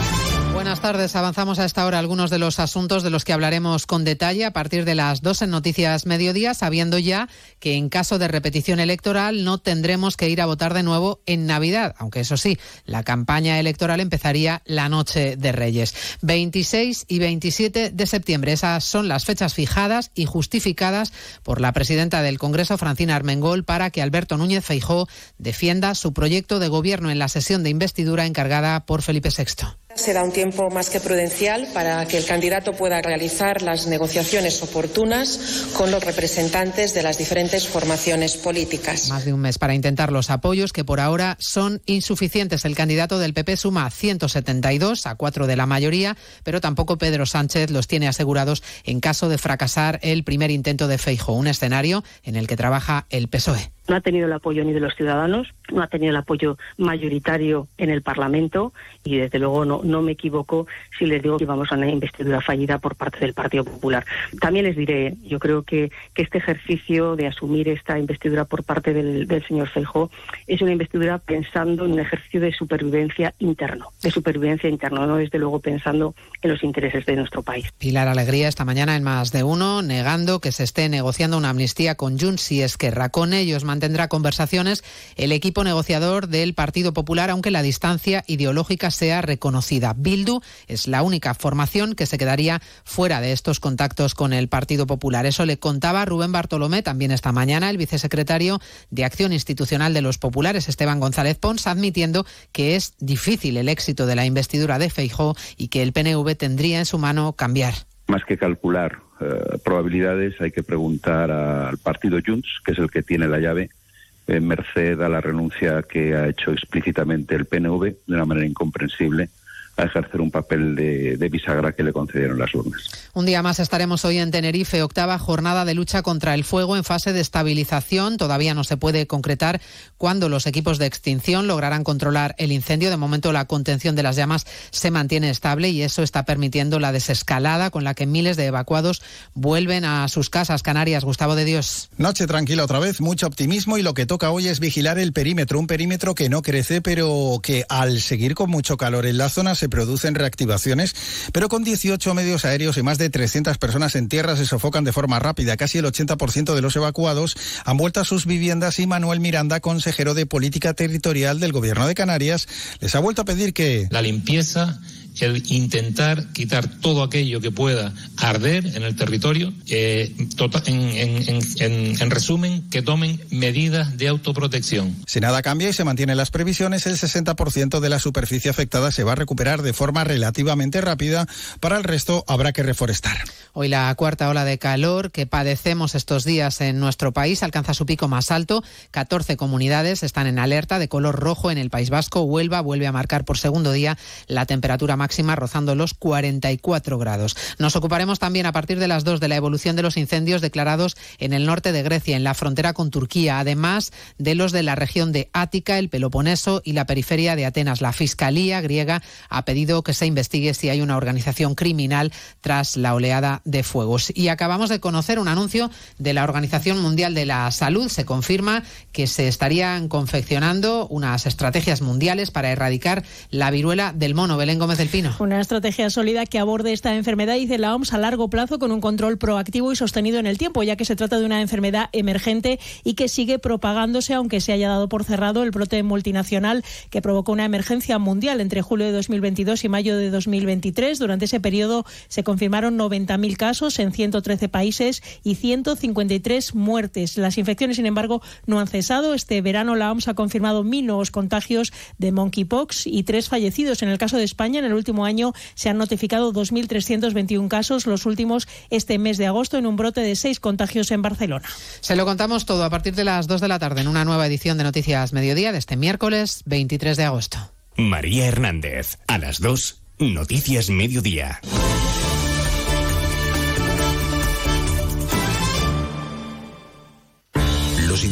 Buenas tardes. Avanzamos a esta hora algunos de los asuntos de los que hablaremos con detalle a partir de las dos en Noticias Mediodía, sabiendo ya que en caso de repetición electoral no tendremos que ir a votar de nuevo en Navidad, aunque eso sí, la campaña electoral empezaría la noche de Reyes. 26 y 27 de septiembre. Esas son las fechas fijadas y justificadas por la presidenta del Congreso, Francina Armengol, para que Alberto Núñez Feijó defienda su proyecto de gobierno en la sesión de investidura encargada por Felipe VI. Será un tiempo más que prudencial para que el candidato pueda realizar las negociaciones oportunas con los representantes de las diferentes formaciones políticas. Más de un mes para intentar los apoyos que por ahora son insuficientes. El candidato del PP suma 172 a cuatro de la mayoría, pero tampoco Pedro Sánchez los tiene asegurados en caso de fracasar el primer intento de Feijo, un escenario en el que trabaja el PSOE no ha tenido el apoyo ni de los ciudadanos, no ha tenido el apoyo mayoritario en el Parlamento y desde luego no, no me equivoco si les digo que vamos a una investidura fallida por parte del Partido Popular. También les diré, yo creo que, que este ejercicio de asumir esta investidura por parte del, del señor Feijó es una investidura pensando en un ejercicio de supervivencia interno, de supervivencia interno, no desde luego pensando en los intereses de nuestro país. Pilar Alegría esta mañana en más de uno, negando que se esté negociando una amnistía con Junts y Esquerra. Con ellos mantendrá conversaciones el equipo negociador del Partido Popular, aunque la distancia ideológica sea reconocida. Bildu es la única formación que se quedaría fuera de estos contactos con el Partido Popular. Eso le contaba Rubén Bartolomé también esta mañana, el vicesecretario de Acción Institucional de los Populares, Esteban González Pons, admitiendo que es difícil el éxito de la investidura de Feijó y que el PNV tendría en su mano cambiar. Más que calcular eh, probabilidades, hay que preguntar al partido Junts, que es el que tiene la llave, eh, merced a la renuncia que ha hecho explícitamente el PNV de una manera incomprensible a ejercer un papel de, de, bisagra que le concedieron las urnas. Un día más estaremos hoy en Tenerife, octava jornada de lucha contra el fuego en fase de estabilización. Todavía no se puede concretar cuándo los equipos de extinción lograrán controlar el incendio. De momento la contención de las llamas se mantiene estable y eso está permitiendo la desescalada con la que miles de evacuados vuelven a sus casas. Canarias, Gustavo de Dios. Noche tranquila otra vez, mucho optimismo y lo que toca hoy es vigilar el perímetro, un perímetro que no crece pero que al seguir con mucho calor en la zona se producen reactivaciones, pero con 18 medios aéreos y más de 300 personas en tierra se sofocan de forma rápida. Casi el 80% de los evacuados han vuelto a sus viviendas y Manuel Miranda, consejero de Política Territorial del Gobierno de Canarias, les ha vuelto a pedir que... La limpieza el intentar quitar todo aquello que pueda arder en el territorio, eh, tota, en, en, en, en, resumen, que tomen medidas de autoprotección. Si nada cambia y se mantienen las previsiones, el 60% de la superficie afectada se va a recuperar de forma relativamente rápida, para el resto habrá que reforestar. Hoy la cuarta ola de calor que padecemos estos días en nuestro país alcanza su pico más alto. 14 comunidades están en alerta de color rojo en el País Vasco. Huelva vuelve a marcar por segundo día la temperatura máxima rozando los 44 grados. Nos ocuparemos también a partir de las 2 de la evolución de los incendios declarados en el norte de Grecia, en la frontera con Turquía, además de los de la región de Ática, el Peloponeso y la periferia de Atenas. La Fiscalía griega ha pedido que se investigue si hay una organización criminal tras la oleada de fuegos. Y acabamos de conocer un anuncio de la Organización Mundial de la Salud. Se confirma que se estarían confeccionando unas estrategias mundiales para erradicar la viruela del mono. Belén Gómez del Pino. Una estrategia sólida que aborde esta enfermedad, dice la OMS, a largo plazo con un control proactivo y sostenido en el tiempo, ya que se trata de una enfermedad emergente y que sigue propagándose, aunque se haya dado por cerrado el brote multinacional que provocó una emergencia mundial entre julio de 2022 y mayo de 2023. Durante ese periodo se confirmaron 90.000 casos en 113 países y 153 muertes. Las infecciones, sin embargo, no han cesado. Este verano la OMS ha confirmado mil nuevos contagios de monkeypox y tres fallecidos. En el caso de España, en el último año se han notificado 2.321 casos, los últimos este mes de agosto, en un brote de seis contagios en Barcelona. Se lo contamos todo a partir de las 2 de la tarde en una nueva edición de Noticias Mediodía de este miércoles 23 de agosto. María Hernández, a las 2, Noticias Mediodía.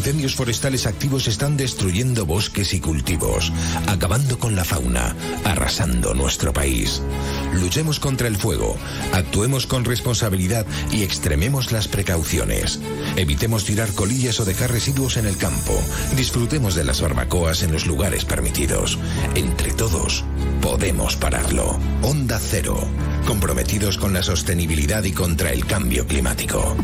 Incendios forestales activos están destruyendo bosques y cultivos, acabando con la fauna, arrasando nuestro país. Luchemos contra el fuego, actuemos con responsabilidad y extrememos las precauciones. Evitemos tirar colillas o dejar residuos en el campo. Disfrutemos de las barbacoas en los lugares permitidos. Entre todos, podemos pararlo. Onda Cero, comprometidos con la sostenibilidad y contra el cambio climático.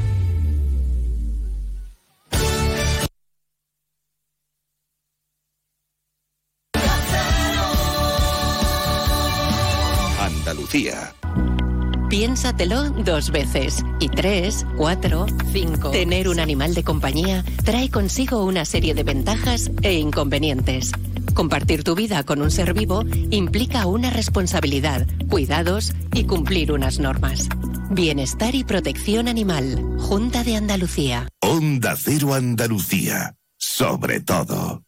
Andalucía. Piénsatelo dos veces. Y tres, cuatro, cinco. Tener un animal de compañía trae consigo una serie de ventajas e inconvenientes. Compartir tu vida con un ser vivo implica una responsabilidad, cuidados y cumplir unas normas. Bienestar y protección animal. Junta de Andalucía. Onda Cero Andalucía. Sobre todo.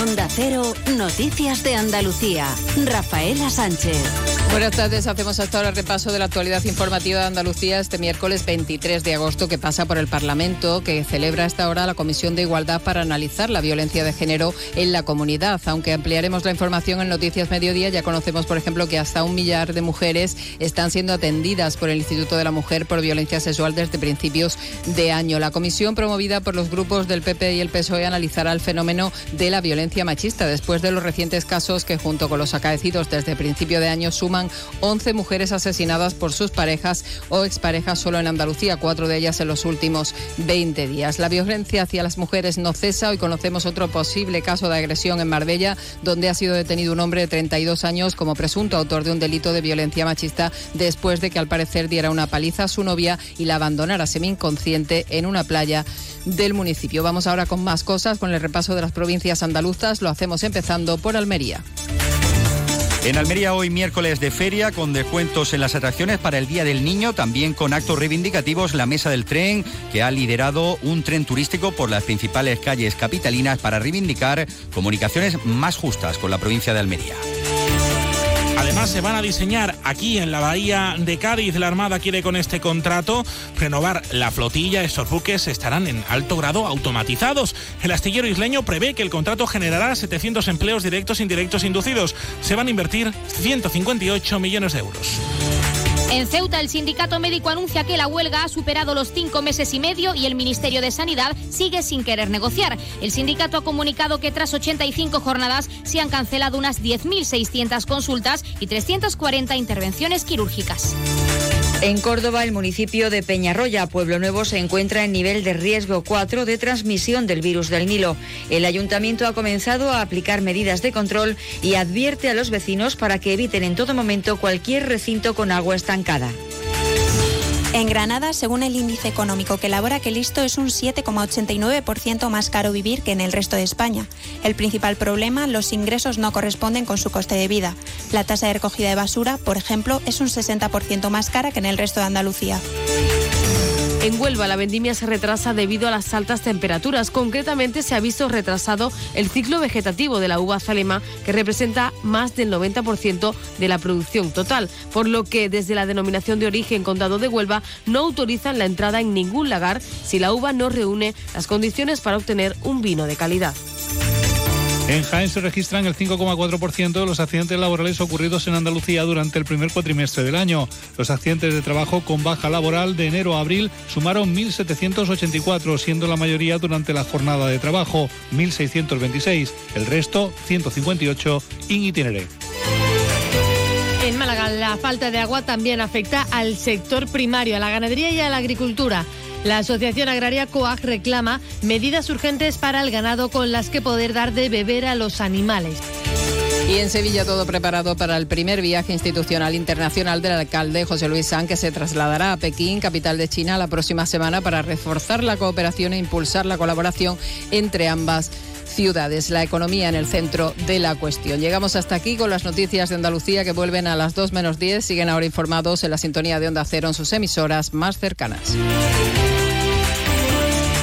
Onda Cero, Noticias de Andalucía. Rafaela Sánchez. Buenas tardes, hacemos hasta ahora el repaso de la actualidad informativa de Andalucía este miércoles 23 de agosto que pasa por el Parlamento, que celebra hasta ahora la Comisión de Igualdad para analizar la violencia de género en la comunidad. Aunque ampliaremos la información en Noticias Mediodía, ya conocemos, por ejemplo, que hasta un millar de mujeres están siendo atendidas por el Instituto de la Mujer por violencia sexual desde principios de año. La comisión promovida por los grupos del PP y el PSOE analizará el fenómeno de la violencia machista después de los recientes casos que junto con los acaecidos desde principio de año suman 11 mujeres asesinadas por sus parejas o exparejas solo en Andalucía, cuatro de ellas en los últimos 20 días. La violencia hacia las mujeres no cesa. Hoy conocemos otro posible caso de agresión en Marbella, donde ha sido detenido un hombre de 32 años como presunto autor de un delito de violencia machista después de que al parecer diera una paliza a su novia y la abandonara semi-inconsciente en una playa del municipio. Vamos ahora con más cosas, con el repaso de las provincias andaluzas. Lo hacemos empezando por Almería. En Almería hoy miércoles de feria con descuentos en las atracciones para el Día del Niño, también con actos reivindicativos la Mesa del Tren, que ha liderado un tren turístico por las principales calles capitalinas para reivindicar comunicaciones más justas con la provincia de Almería. Además, se van a diseñar aquí en la bahía de Cádiz. La Armada quiere con este contrato renovar la flotilla. Estos buques estarán en alto grado automatizados. El astillero isleño prevé que el contrato generará 700 empleos directos e indirectos inducidos. Se van a invertir 158 millones de euros. En Ceuta, el sindicato médico anuncia que la huelga ha superado los cinco meses y medio y el Ministerio de Sanidad sigue sin querer negociar. El sindicato ha comunicado que tras 85 jornadas se han cancelado unas 10.600 consultas y 340 intervenciones quirúrgicas. En Córdoba, el municipio de Peñarroya, Pueblo Nuevo, se encuentra en nivel de riesgo 4 de transmisión del virus del Nilo. El ayuntamiento ha comenzado a aplicar medidas de control y advierte a los vecinos para que eviten en todo momento cualquier recinto con agua estancada. En Granada, según el índice económico que elabora que listo, es un 7,89% más caro vivir que en el resto de España. El principal problema, los ingresos no corresponden con su coste de vida. La tasa de recogida de basura, por ejemplo, es un 60% más cara que en el resto de Andalucía. En Huelva la vendimia se retrasa debido a las altas temperaturas. Concretamente se ha visto retrasado el ciclo vegetativo de la uva Zalema, que representa más del 90% de la producción total, por lo que desde la denominación de origen Condado de Huelva no autorizan la entrada en ningún lagar si la uva no reúne las condiciones para obtener un vino de calidad. En Jaén se registran el 5,4% de los accidentes laborales ocurridos en Andalucía durante el primer cuatrimestre del año. Los accidentes de trabajo con baja laboral de enero a abril sumaron 1.784, siendo la mayoría durante la jornada de trabajo, 1.626. El resto, 158, in itinere. En Málaga, la falta de agua también afecta al sector primario, a la ganadería y a la agricultura. La Asociación Agraria COAG reclama medidas urgentes para el ganado con las que poder dar de beber a los animales. Y en Sevilla todo preparado para el primer viaje institucional internacional del alcalde José Luis San, que se trasladará a Pekín, capital de China, la próxima semana para reforzar la cooperación e impulsar la colaboración entre ambas ciudades, la economía en el centro de la cuestión. Llegamos hasta aquí con las noticias de Andalucía que vuelven a las 2 menos 10. Siguen ahora informados en la sintonía de Onda Cero en sus emisoras más cercanas.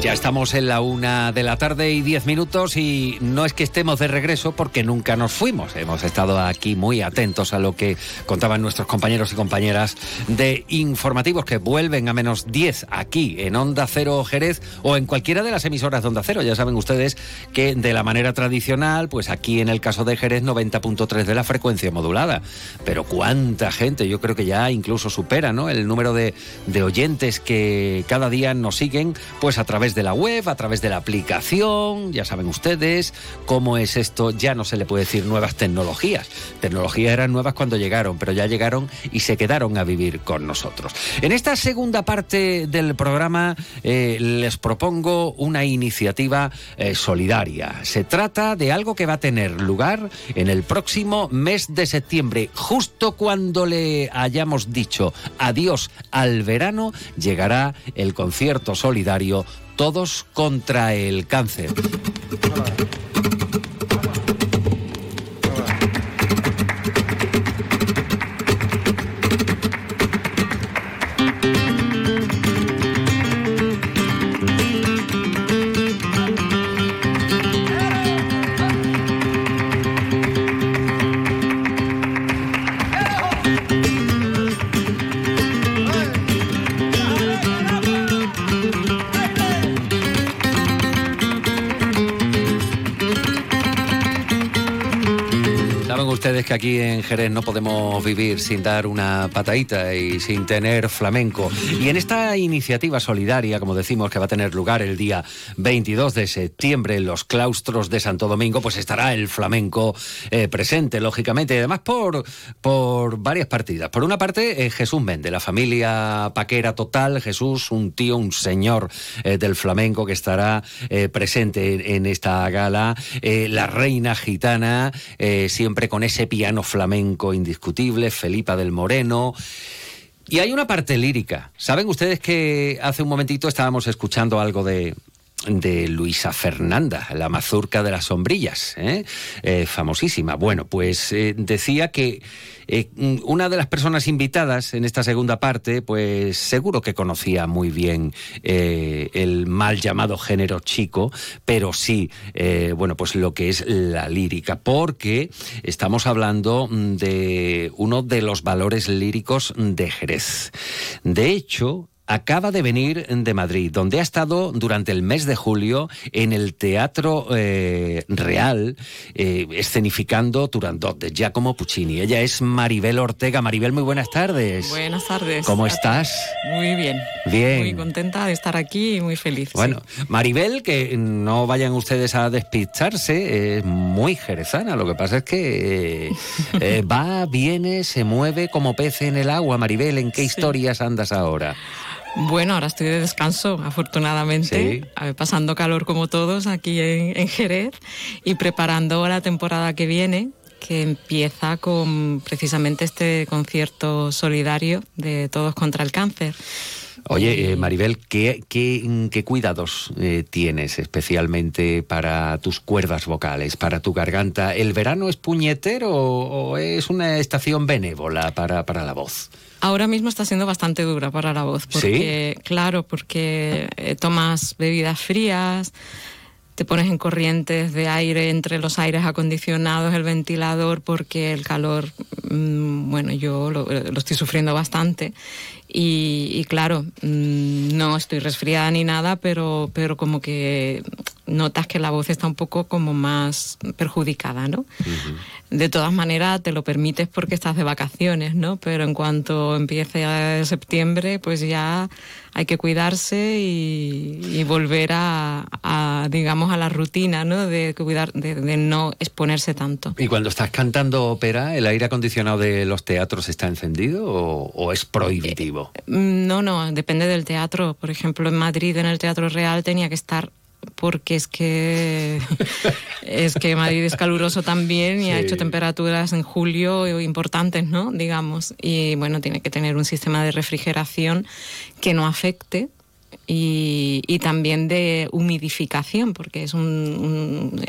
Ya estamos en la una de la tarde y diez minutos y no es que estemos de regreso porque nunca nos fuimos. Hemos estado aquí muy atentos a lo que contaban nuestros compañeros y compañeras de informativos que vuelven a menos 10 aquí en Onda Cero Jerez o en cualquiera de las emisoras de Onda Cero. Ya saben ustedes que de la manera tradicional, pues aquí en el caso de Jerez 90.3 de la frecuencia modulada. Pero cuánta gente, yo creo que ya incluso supera ¿no? el número de, de oyentes que cada día nos siguen pues a través de la web, a través de la aplicación, ya saben ustedes cómo es esto, ya no se le puede decir nuevas tecnologías. Tecnologías eran nuevas cuando llegaron, pero ya llegaron y se quedaron a vivir con nosotros. En esta segunda parte del programa eh, les propongo una iniciativa eh, solidaria. Se trata de algo que va a tener lugar en el próximo mes de septiembre, justo cuando le hayamos dicho adiós al verano, llegará el concierto solidario todos contra el cáncer. Que aquí en Jerez no podemos vivir sin dar una patadita y sin tener flamenco. Y en esta iniciativa solidaria, como decimos, que va a tener lugar el día 22 de septiembre en los claustros de Santo Domingo, pues estará el flamenco eh, presente, lógicamente, además por, por varias partidas. Por una parte, eh, Jesús Méndez, la familia paquera total, Jesús, un tío, un señor eh, del flamenco que estará presente en, en, esta gala, la reina gitana, siempre con ese flamenco indiscutible, Felipa del Moreno. Y hay una parte lírica. ¿Saben ustedes que hace un momentito estábamos escuchando algo de, de Luisa Fernanda, la mazurca de las sombrillas, ¿eh? Eh, famosísima. Bueno, pues eh, decía que eh, una de las personas invitadas en esta segunda parte, pues seguro que conocía muy bien eh, el mal llamado género chico, pero sí, eh, bueno, pues lo que es la lírica, porque estamos hablando de uno de los valores líricos de Jerez. De hecho, acaba de venir de Madrid, donde ha estado durante el mes de julio en el Teatro eh, Real, eh, escenificando Turandot de Giacomo Puccini. Ella es Maribel Ortega. Maribel, muy buenas tardes. Buenas tardes. ¿Cómo estás? Muy bien. Bien. Muy contenta de estar aquí y muy feliz. Bueno, Maribel, que no vayan ustedes a despistarse, es muy jerezana. Lo que pasa es que eh, va, viene, se mueve como pez en el agua. Maribel, ¿en qué historias andas ahora? Bueno, ahora estoy de descanso, afortunadamente, pasando calor como todos aquí en, Jerez y preparando la temporada que viene, que empieza con precisamente este concierto solidario de Todos contra el Cáncer. Oye, eh, Maribel, ¿qué, qué, cuidados eh, tienes especialmente para tus cuerdas vocales, para tu garganta? ¿El verano es puñetero o es una estación benévola para, para la voz? Ahora mismo está siendo bastante dura para la voz, porque, claro, porque eh, tomas bebidas frías, te pones en corrientes de aire entre los aires acondicionados, el ventilador, porque el calor, mm, bueno, yo lo, lo, estoy sufriendo bastante y, claro, mm, no estoy resfriada ni nada, pero, pero como que notas que la voz está un poco como más perjudicada, ¿no? De todas maneras, te lo permites porque estás de vacaciones, ¿no? Pero en cuanto empiece septiembre, pues ya hay que cuidarse y, volver a, digamos, a la rutina, ¿no? De cuidar, de, no exponerse tanto. ¿Y cuando estás cantando ópera, el aire acondicionado de los teatros está encendido o es prohibitivo? Mm, no, no, depende del teatro. Por ejemplo, en Madrid, en el Teatro Real, tenía que estar porque es que es que Madrid es caluroso también y ha hecho temperaturas en julio importantes, ¿no? Digamos. Y bueno, tiene que tener un sistema de refrigeración que no afecte y, también de humidificación, porque es, un,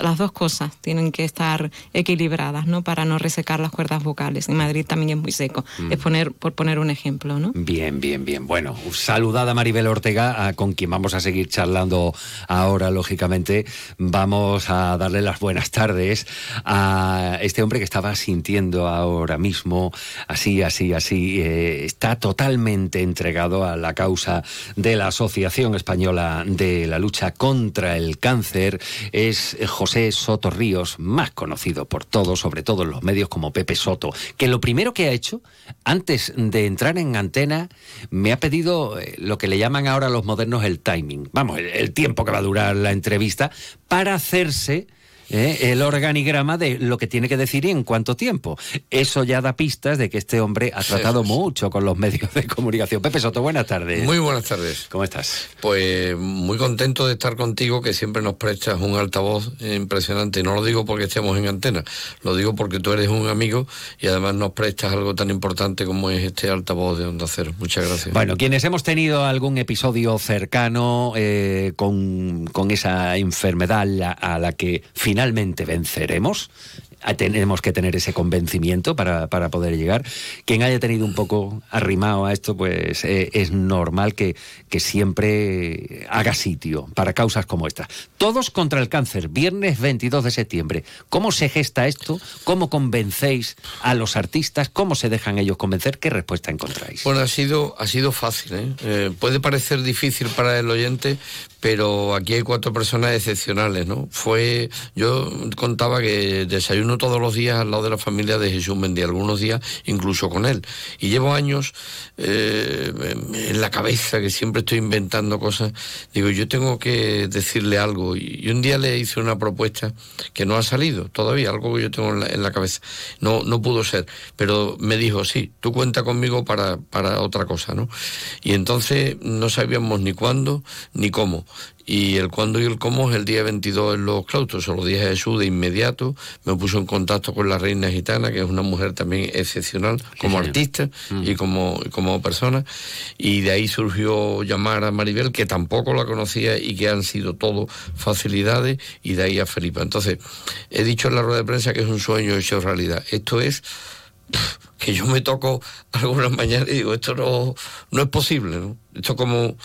las dos cosas tienen que estar equilibradas, ¿no? Para no resecar las cuerdas vocales. En Madrid también es muy seco. Mm. Es poner, por poner un ejemplo, ¿no? Bien, bien, bien. Bueno, saludada Maribel Ortega, con quien vamos a seguir charlando ahora, lógicamente. Vamos a darle las buenas tardes a este hombre que estaba sintiendo ahora mismo, así, así, así. Eh, está totalmente entregado a la causa de la Asociación Española de la Lucha contra el Cáncer es José Soto Ríos, más conocido por todos, sobre todo en los medios como Pepe Soto, que lo primero que ha hecho, antes de entrar en antena, me ha pedido eh, lo que le llaman ahora los modernos el timing, vamos, el tiempo que va a durar la entrevista, para hacerse ¿eh? el organigrama de lo que tiene que decir y en cuánto tiempo. Eso ya da pistas de que este hombre ha tratado mucho con los medios de comunicación. Pepe Soto, buenas tardes. Muy buenas tardes. ¿Cómo estás? Pues muy contento de estar contigo, que siempre nos prestas un altavoz impresionante. No lo digo porque estemos en antena, lo digo porque tú eres un amigo y además nos prestas algo tan importante como es este altavoz de Onda Cero. Muchas gracias. Bueno, quienes hemos tenido algún episodio cercano eh, con, con, esa enfermedad a la que finalmente finalmente venceremos. Tenemos que tener ese convencimiento para, para, poder llegar. Quien haya tenido un poco arrimado a esto, pues eh, es normal que, que siempre haga sitio para causas como esta. Todos contra el cáncer, viernes 22 de septiembre. ¿Cómo se gesta esto? ¿Cómo convencéis a los artistas? ¿Cómo se dejan ellos convencer? ¿Qué respuesta encontráis? Bueno, ha sido, ha sido fácil. ¿eh? Eh, puede parecer difícil para el oyente, pero aquí hay cuatro personas excepcionales. ¿no? Fue, yo contaba que desayuno todos los días al lado de la familia de Jesús Mendy, algunos días incluso con él. Y llevo años eh, en la cabeza que siempre estoy inventando cosas. Digo, yo tengo que decirle algo. Y, un día le hice una propuesta que no ha salido todavía, algo que yo tengo en la, cabeza. No, no pudo ser. Pero me dijo, sí, tú cuenta conmigo para, para otra cosa, ¿no? Y entonces no sabíamos ni cuándo ni cómo y el cuándo y el cómo es el día 22 en los claustros, se lo dije a Jesús de inmediato, me puso en contacto con la reina gitana, que es una mujer también excepcional como artista mm. y como, como persona, y de ahí surgió llamar a Maribel, que tampoco la conocía y que han sido todo facilidades, y de ahí a Felipe. Entonces, he dicho en la rueda de prensa que es un sueño hecho realidad. Esto es que yo me toco algunas mañanas y digo, esto no, no es posible, ¿no? Esto como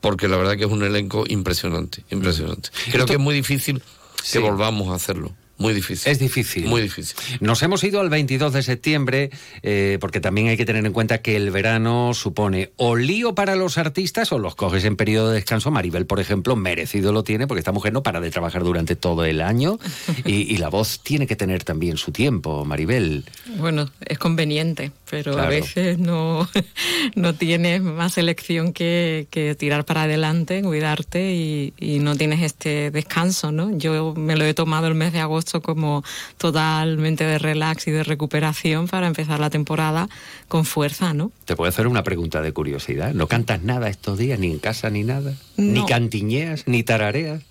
porque la verdad que es un elenco impresionante, impresionante. Creo que es muy difícil que volvamos a hacerlo. Muy difícil. Es difícil. Muy difícil. Nos hemos ido al 22 de septiembre eh, porque también hay que tener en cuenta que el verano supone o lío para los artistas o los coges en periodo de descanso. Maribel, por ejemplo, merecido lo tiene porque esta mujer no para de trabajar durante todo el año y, y la voz tiene que tener también su tiempo, Maribel. Bueno, es conveniente, pero a veces no, no tienes más elección que, que tirar para adelante, cuidarte y, y no tienes este descanso, ¿no? Yo me lo he tomado el mes de agosto como totalmente de relax y de recuperación para empezar la temporada con fuerza, ¿no? Te puedo hacer una pregunta de curiosidad. ¿No cantas nada estos días, ni en casa ni nada? ¿Ni No. cantiñeas, ni tarareas?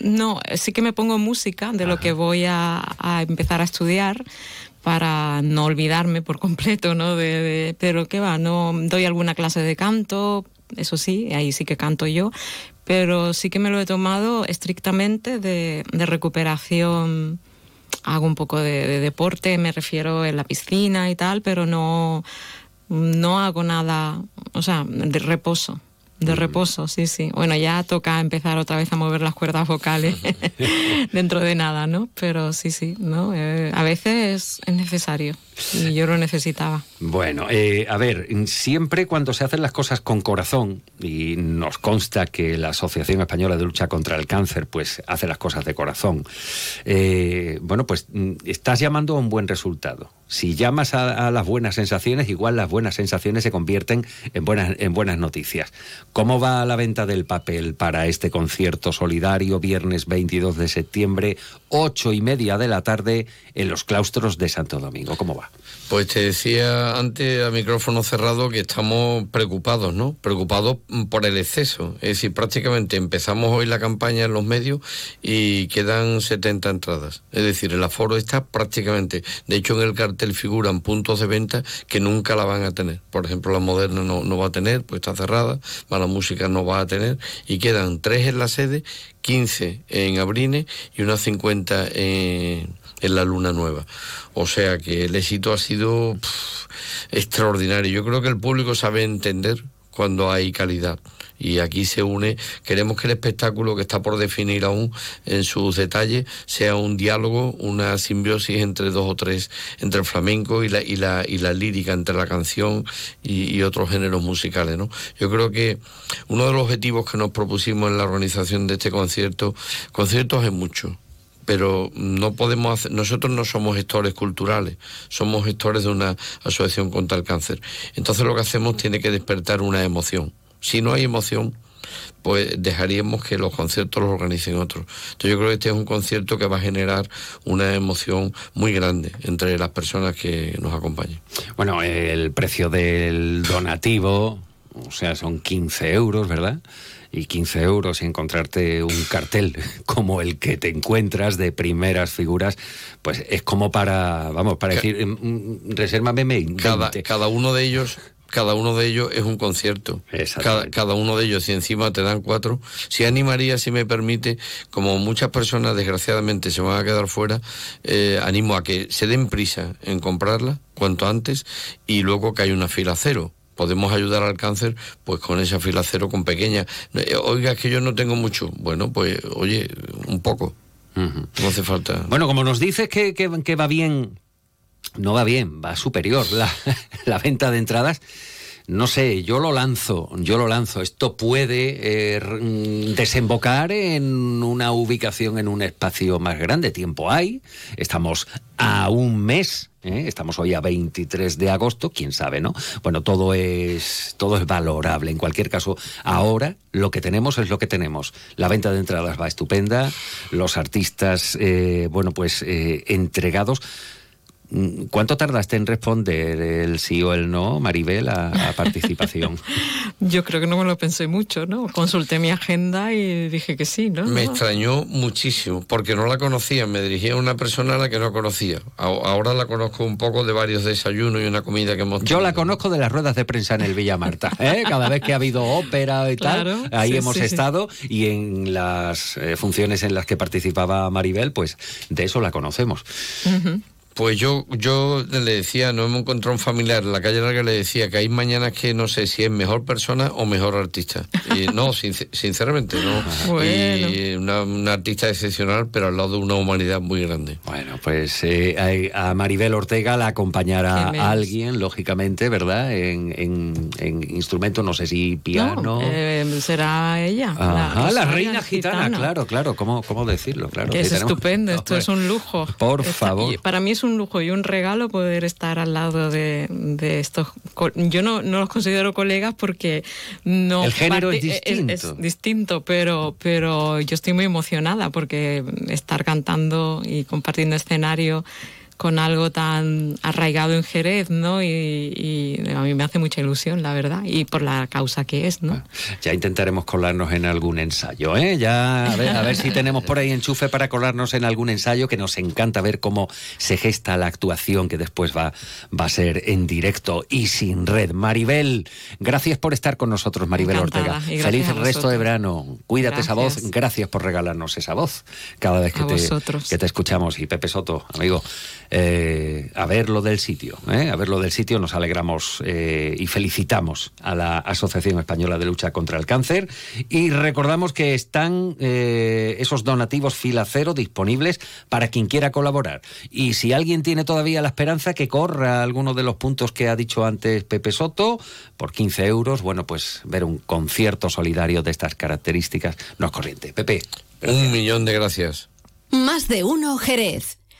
No, sí que me pongo música de lo que voy a, a empezar a estudiar para no olvidarme por completo, ¿no? De, de- pero qué va, no doy alguna clase de canto, eso sí, ahí sí que canto yo, pero sí que me lo he tomado estrictamente de, de recuperación. Hago un poco de, de deporte, me refiero en la piscina y tal, pero no, no hago nada, o sea, de reposo. De reposo, sí, sí. Bueno, ya toca empezar otra vez a mover las cuerdas vocales dentro de nada, ¿no? Pero sí, sí, ¿no? Eh, a veces es necesario yo lo necesitaba. Bueno, eh, a ver, siempre cuando se hacen las cosas con corazón, y nos consta que la Asociación Española de Lucha contra el Cáncer, pues hace las cosas de corazón, eh, bueno, pues mm, estás llamando a un buen resultado. Si llamas a, a las buenas sensaciones, igual las buenas sensaciones se convierten en buenas, en buenas noticias. ¿Cómo va la venta del papel para este concierto solidario viernes 22 de septiembre, ocho y media de la tarde, en los claustros de Santo Domingo? ¿Cómo va? Pues te decía antes a micrófono cerrado que estamos preocupados, ¿no? Preocupados por el exceso. Es decir, prácticamente empezamos hoy la campaña en los medios y quedan 70 entradas. Es decir, el aforo está prácticamente. De hecho, en el cartel figuran puntos de venta que nunca la van a tener. Por ejemplo, la moderna no, no va a tener, pues está cerrada. Mala música no va a tener. Y quedan tres en la sede, 15 en Abrines y unas 50 en, en la Luna Nueva. O sea que el éxito ha sido extraordinario. Yo creo que el público sabe entender cuando hay calidad. Y aquí se une, queremos que el espectáculo que está por definir aún en sus detalles sea un diálogo, una simbiosis entre dos o tres, entre el flamenco y la, y la, y la lírica, entre la canción y, y otros géneros musicales. ¿no? Yo creo que uno de los objetivos que nos propusimos en la organización de este concierto, conciertos es mucho, pero no podemos hacer, nosotros no somos gestores culturales, somos gestores de una asociación contra el cáncer. Entonces lo que hacemos tiene que despertar una emoción. Si no hay emoción, pues dejaríamos que los conciertos los organicen otros. Entonces yo creo que este es un concierto que va a generar una emoción muy grande entre las personas que nos acompañen. Bueno, el precio del donativo, o sea, son 15 euros, ¿verdad? Y 15 euros y encontrarte un cartel como el que te encuentras de primeras figuras, pues es como para, vamos, para decir, mm, mm, resérvame 20. Cada, cada uno de ellos cada uno de ellos es un concierto. Cada, cada, uno de ellos, si encima te dan cuatro. Si animaría, si me permite, como muchas personas desgraciadamente se van a quedar fuera, eh, animo a que se den prisa en comprarla cuanto antes y luego que hay una fila cero podemos ayudar al cáncer pues con esa fila cero con pequeña. Oiga, es que yo no tengo mucho. Bueno, pues oye, un poco. Uh -huh. No hace falta. Bueno, como nos dices que, que, que va bien, no va bien, va superior la, la, venta de entradas. No sé, yo lo lanzo, yo lo lanzo. Esto puede eh, desembocar en una ubicación en un espacio más grande. Tiempo hay, estamos a un mes ¿Eh? Estamos hoy a 23 de agosto, quién sabe, ¿no? Bueno, todo es, todo es valorable. En cualquier caso, ahora lo que tenemos es lo que tenemos. La venta de entradas va estupenda, los artistas, eh, bueno, pues eh, entregados. ¿Cuánto tardaste en responder el sí o el no, Maribel, a, a participación? Yo creo que no me lo pensé mucho, ¿no? Consulté mi agenda y dije que sí, ¿no? Me extrañó muchísimo, porque no la conocía, me dirigía a una persona a la que no conocía. Ahora la conozco un poco de varios desayunos y una comida que hemos tenido. Yo la conozco de las ruedas de prensa en el Villa Marta, ¿eh? Cada vez que ha habido ópera y claro, tal, ahí sí, hemos sí, estado sí. y en las eh, funciones en las que participaba Maribel, pues de eso la conocemos. Uh -huh. Pues yo, yo le decía, no hemos encontrado un familiar en la calle larga, le decía que hay mañanas que no sé si es mejor persona o mejor artista. Y no, sinceramente, no. Y una, artista excepcional, pero al lado de una humanidad muy grande. Bueno, pues eh, a Maribel Ortega la acompañará alguien, lógicamente, ¿verdad? En, en, instrumento, no sé si piano. Eh, será ella. la, la, reina gitana, claro, claro. ¿Cómo, ¿Cómo decirlo? Claro. es estupendo, esto es un lujo. Por favor. Para mí es un lujo y un regalo poder estar al lado de, estos. Yo no, no, los considero colegas porque no. El género es distinto. Es, distinto, pero, pero yo estoy muy emocionada porque estar cantando y compartiendo escenario con algo tan arraigado en Jerez, ¿no? Y, a mí me hace mucha ilusión, la verdad, y por la causa que es, ¿no? Ya intentaremos colarnos en algún ensayo, ¿eh? Ya a ver, si tenemos por ahí enchufe para colarnos en algún ensayo, que nos encanta ver cómo se gesta la actuación que después va, va a ser en directo y sin red. Maribel, gracias por estar con nosotros, Maribel Ortega. Feliz resto de verano. Cuídate esa voz. Gracias por regalarnos esa voz cada vez que, te, que te escuchamos. Y Pepe Soto, amigo eh, a ver lo del sitio. ¿eh? A ver lo del sitio, nos alegramos eh, y felicitamos a la Asociación Española de Lucha contra el Cáncer y recordamos que están eh, esos donativos fila cero disponibles para quien quiera colaborar. Y si alguien tiene todavía la esperanza que corra alguno de los puntos que ha dicho antes Pepe Soto, por 15 euros, bueno, pues ver un concierto solidario de estas características no es corriente. Pepe. Un millón de gracias. Más de uno, Jerez.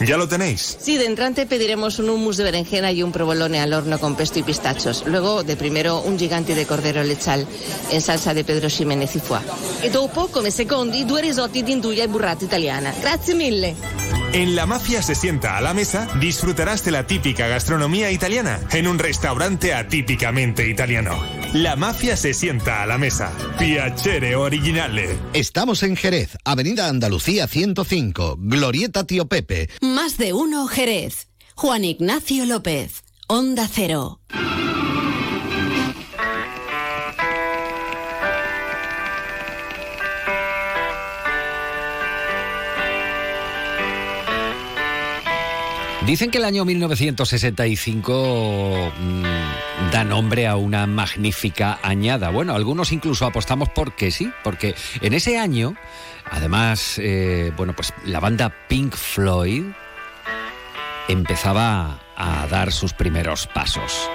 ¿Ya lo tenéis? Sí, de entrante pediremos un hummus de berenjena y un provolone al horno con pesto y pistachos. Luego, de primero, un gigante de cordero lechal en salsa de Pedro Ximénez y foie. E dopo, come secondi, due risotti di induja e burrata italiana. Grazie mille. En La Mafia se sienta a la mesa, disfrutarás de la típica gastronomía italiana en un restaurante atípicamente italiano. La Mafia se sienta a la mesa. Piacere originale. Estamos en Jerez, Avenida Andalucía 105, Glorieta Tío Pepe. Más de uno Jerez. Juan Ignacio López, Onda Cero. Dicen que el año 1965 mm, da nombre a una magnífica añada. Bueno, algunos incluso apostamos por que sí, porque en ese año, además, eh, bueno, pues la banda Pink Floyd empezaba a dar sus primeros pasos.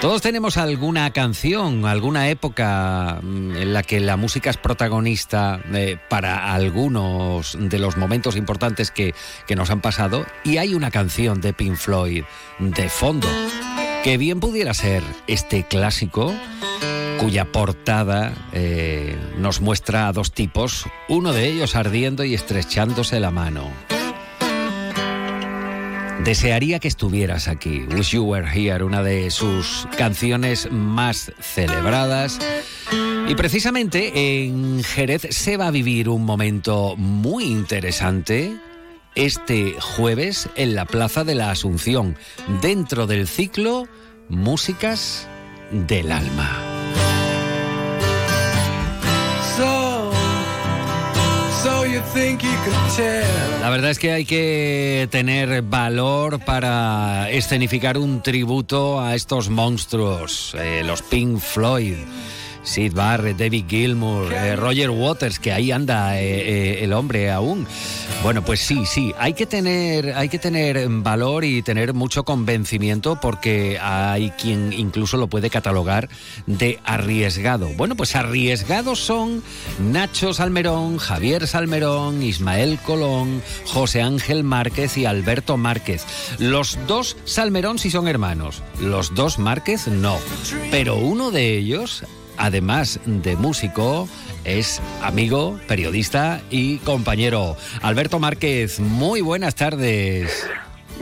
Todos tenemos alguna canción, alguna época mm, en la que la música es protagonista eh, para algunos de los momentos importantes que, nos han pasado y hay una canción de Pink Floyd de fondo que bien pudiera ser este clásico cuya portada eh, nos muestra a dos tipos, uno de ellos ardiendo y estrechándose la mano. Desearía que estuvieras aquí. Wish You Were Here, una de sus canciones más celebradas. Y precisamente en Jerez se va a vivir un momento muy interesante este jueves en la Plaza de la Asunción, dentro del ciclo Músicas del Alma. La verdad es que hay que tener valor para escenificar un tributo a estos monstruos, eh, los Pink Floyd. Sid Barrett, David Gilmour, eh, Roger Waters, que ahí anda eh, el hombre aún. Bueno, pues sí, sí, hay que tener, hay que tener valor y tener mucho convencimiento porque hay quien incluso lo puede catalogar de arriesgado. Bueno, pues arriesgados son Nacho Salmerón, Javier Salmerón, Ismael Colón, José Ángel Márquez y Alberto Márquez. Los dos Salmerón sí son hermanos, los dos Márquez no, pero uno de ellos además de músico, es amigo, periodista y compañero. Alberto Márquez, muy buenas tardes.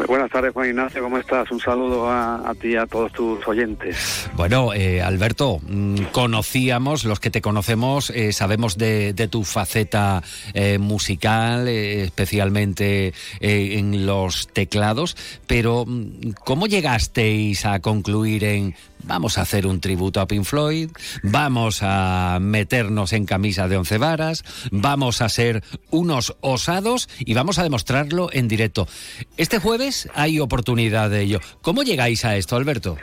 Buenas tardes, Juan Ignacio, ¿cómo estás? Un saludo a, ti y a todos tus oyentes. Bueno, eh, Alberto, mm, conocíamos, los que te conocemos, eh, sabemos de, tu faceta eh, musical, especialmente en los teclados, pero mm, ¿cómo llegasteis a concluir en vamos a hacer un tributo a Pink Floyd, vamos a meternos en camisa de once varas, vamos a ser unos osados y vamos a demostrarlo en directo. Este jueves hay oportunidad de ello. ¿Cómo llegáis a esto, Alberto?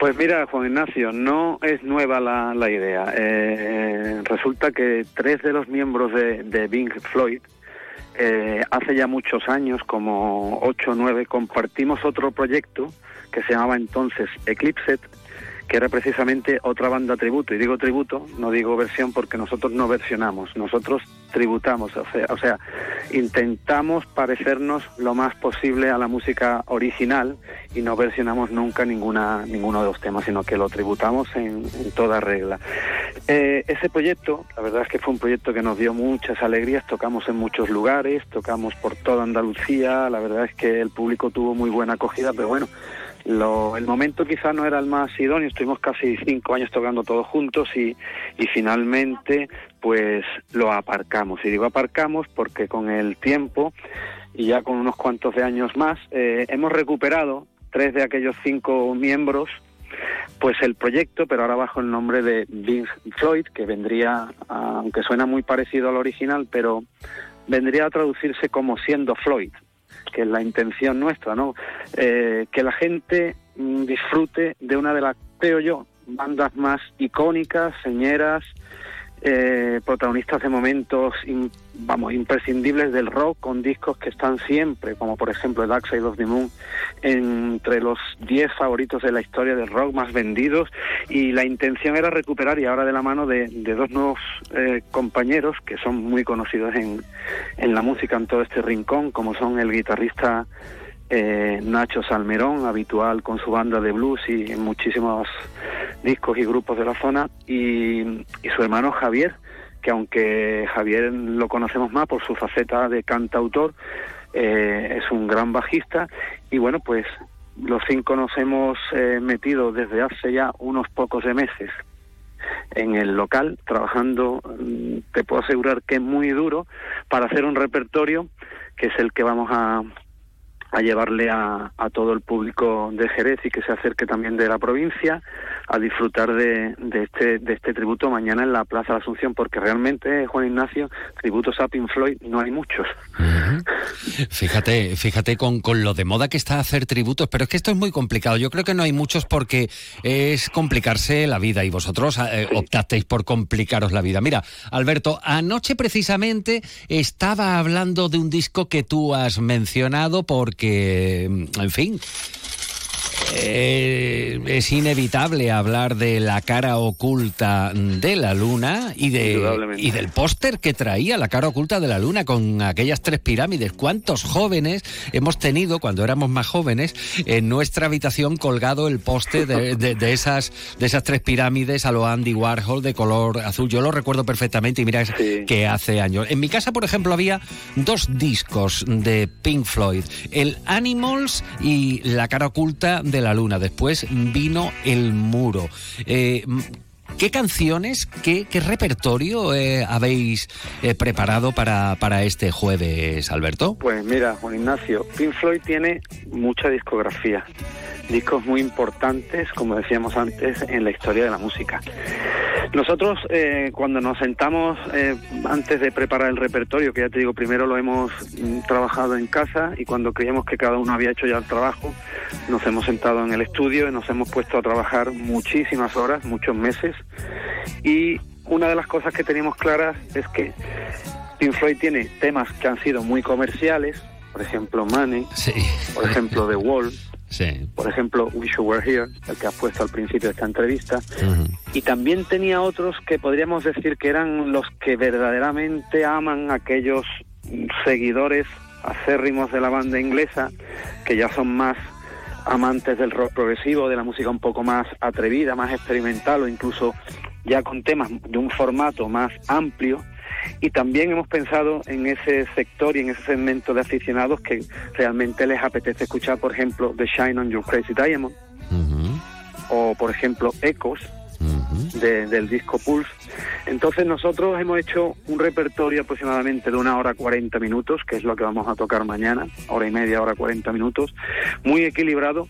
Pues mira, Juan Ignacio, no es nueva la, idea. Eh, resulta que tres de los miembros de, Pink Floyd, eh, hace ya muchos años, como ocho o nueve, compartimos otro proyecto que se llamaba entonces Eclipse, que era precisamente otra banda tributo. Y digo tributo, no digo versión porque nosotros no versionamos, nosotros tributamos, o sea, o sea, intentamos parecernos lo más posible a la música original y no versionamos nunca ninguna, ninguno de los temas, sino que lo tributamos en, toda regla. Eh, ese proyecto, la verdad es que fue un proyecto que nos dio muchas alegrías, tocamos en muchos lugares, tocamos por toda Andalucía, la verdad es que el público tuvo muy buena acogida, pero bueno, el momento quizá no era el más idóneo, estuvimos casi cinco años tocando todos juntos y, finalmente pues lo aparcamos. Y digo aparcamos porque con el tiempo y ya con unos cuantos de años más eh, hemos recuperado tres de aquellos cinco miembros pues el proyecto, pero ahora bajo el nombre de Vince Floyd, que vendría, aunque suena muy parecido al original, pero vendría a traducirse como siendo Floyd, que es la intención nuestra, ¿no? Eh, que la gente mm, disfrute de una de las, creo yo, bandas más icónicas, señeras, eh, protagonistas de momentos, vamos, imprescindibles del rock, con discos que están siempre, como por ejemplo Dark Side of the Moon, entre los 10 favoritos de la historia del rock más vendidos. Y la intención era recuperar, y ahora de la mano de, dos nuevos eh, compañeros que son muy conocidos en, en la música en todo este rincón, como son el guitarrista eh, Nacho Salmerón, habitual con su banda de blues y muchísimos discos y grupos de la zona, y, su hermano Javier, que aunque Javier lo conocemos más por su faceta de cantautor, eh, es un gran bajista, y bueno, pues los cinco nos hemos eh, metido desde hace ya unos pocos de meses en el local, trabajando, mm, te puedo asegurar que es muy duro, para hacer un repertorio que es el que vamos a, a llevarle a, a, todo el público de Jerez y que se acerque también de la provincia a disfrutar de, de, este, de este tributo mañana en la Plaza de Asunción, porque realmente, Juan Ignacio, tributos a Pink Floyd no hay muchos. Fíjate, fíjate con, con, lo de moda que está hacer tributos, pero es que esto es muy complicado. Yo creo que no hay muchos porque es complicarse la vida y vosotros eh, optasteis por complicaros la vida. Mira, Alberto, anoche precisamente estaba hablando de un disco que tú has mencionado porque, en fin, eh, es inevitable hablar de la cara oculta de la luna y, de, y del póster que traía la cara oculta de la luna con aquellas tres pirámides. ¿Cuántos jóvenes hemos tenido cuando éramos más jóvenes en nuestra habitación colgado el póster de, esas, de esas tres pirámides a lo Andy Warhol de color azul? Yo lo recuerdo perfectamente y mira que hace años. En mi casa, por ejemplo, había dos discos de Pink Floyd, el Animals y la cara oculta de la luna. Después vino El Muro. Eh, ¿Qué canciones, qué, repertorio eh, habéis eh, preparado para, para este jueves, Alberto? Pues mira, Juan Ignacio, Pink Floyd tiene mucha discografía, discos muy importantes, como decíamos antes, en la historia de la música. Nosotros eh, cuando nos sentamos eh, antes de preparar el repertorio, que ya te digo, primero lo hemos mm, trabajado en casa y cuando creíamos que cada uno había hecho ya el trabajo, nos hemos sentado en el estudio y nos hemos puesto a trabajar muchísimas horas, muchos meses. Y una de las cosas que teníamos claras es que Pink Floyd tiene temas que han sido muy comerciales, por ejemplo Money, por ejemplo The Wall, por ejemplo, Wish You Were Here, el que has puesto al principio de esta entrevista. Y también tenía otros que podríamos decir que eran los que verdaderamente aman a aquellos seguidores acérrimos de la banda inglesa, que ya son más amantes del rock progresivo, de la música un poco más atrevida, más experimental o incluso ya con temas de un formato más amplio. Y también hemos pensado en ese sector y en ese segmento de aficionados que realmente les apetece escuchar, por ejemplo, The Shine on Your Crazy Diamond, o por ejemplo, Echoes, del disco Pulse. Entonces nosotros hemos hecho un repertorio aproximadamente de una hora 40 minutos, que es lo que vamos a tocar mañana, hora y media, hora 40 minutos, muy equilibrado,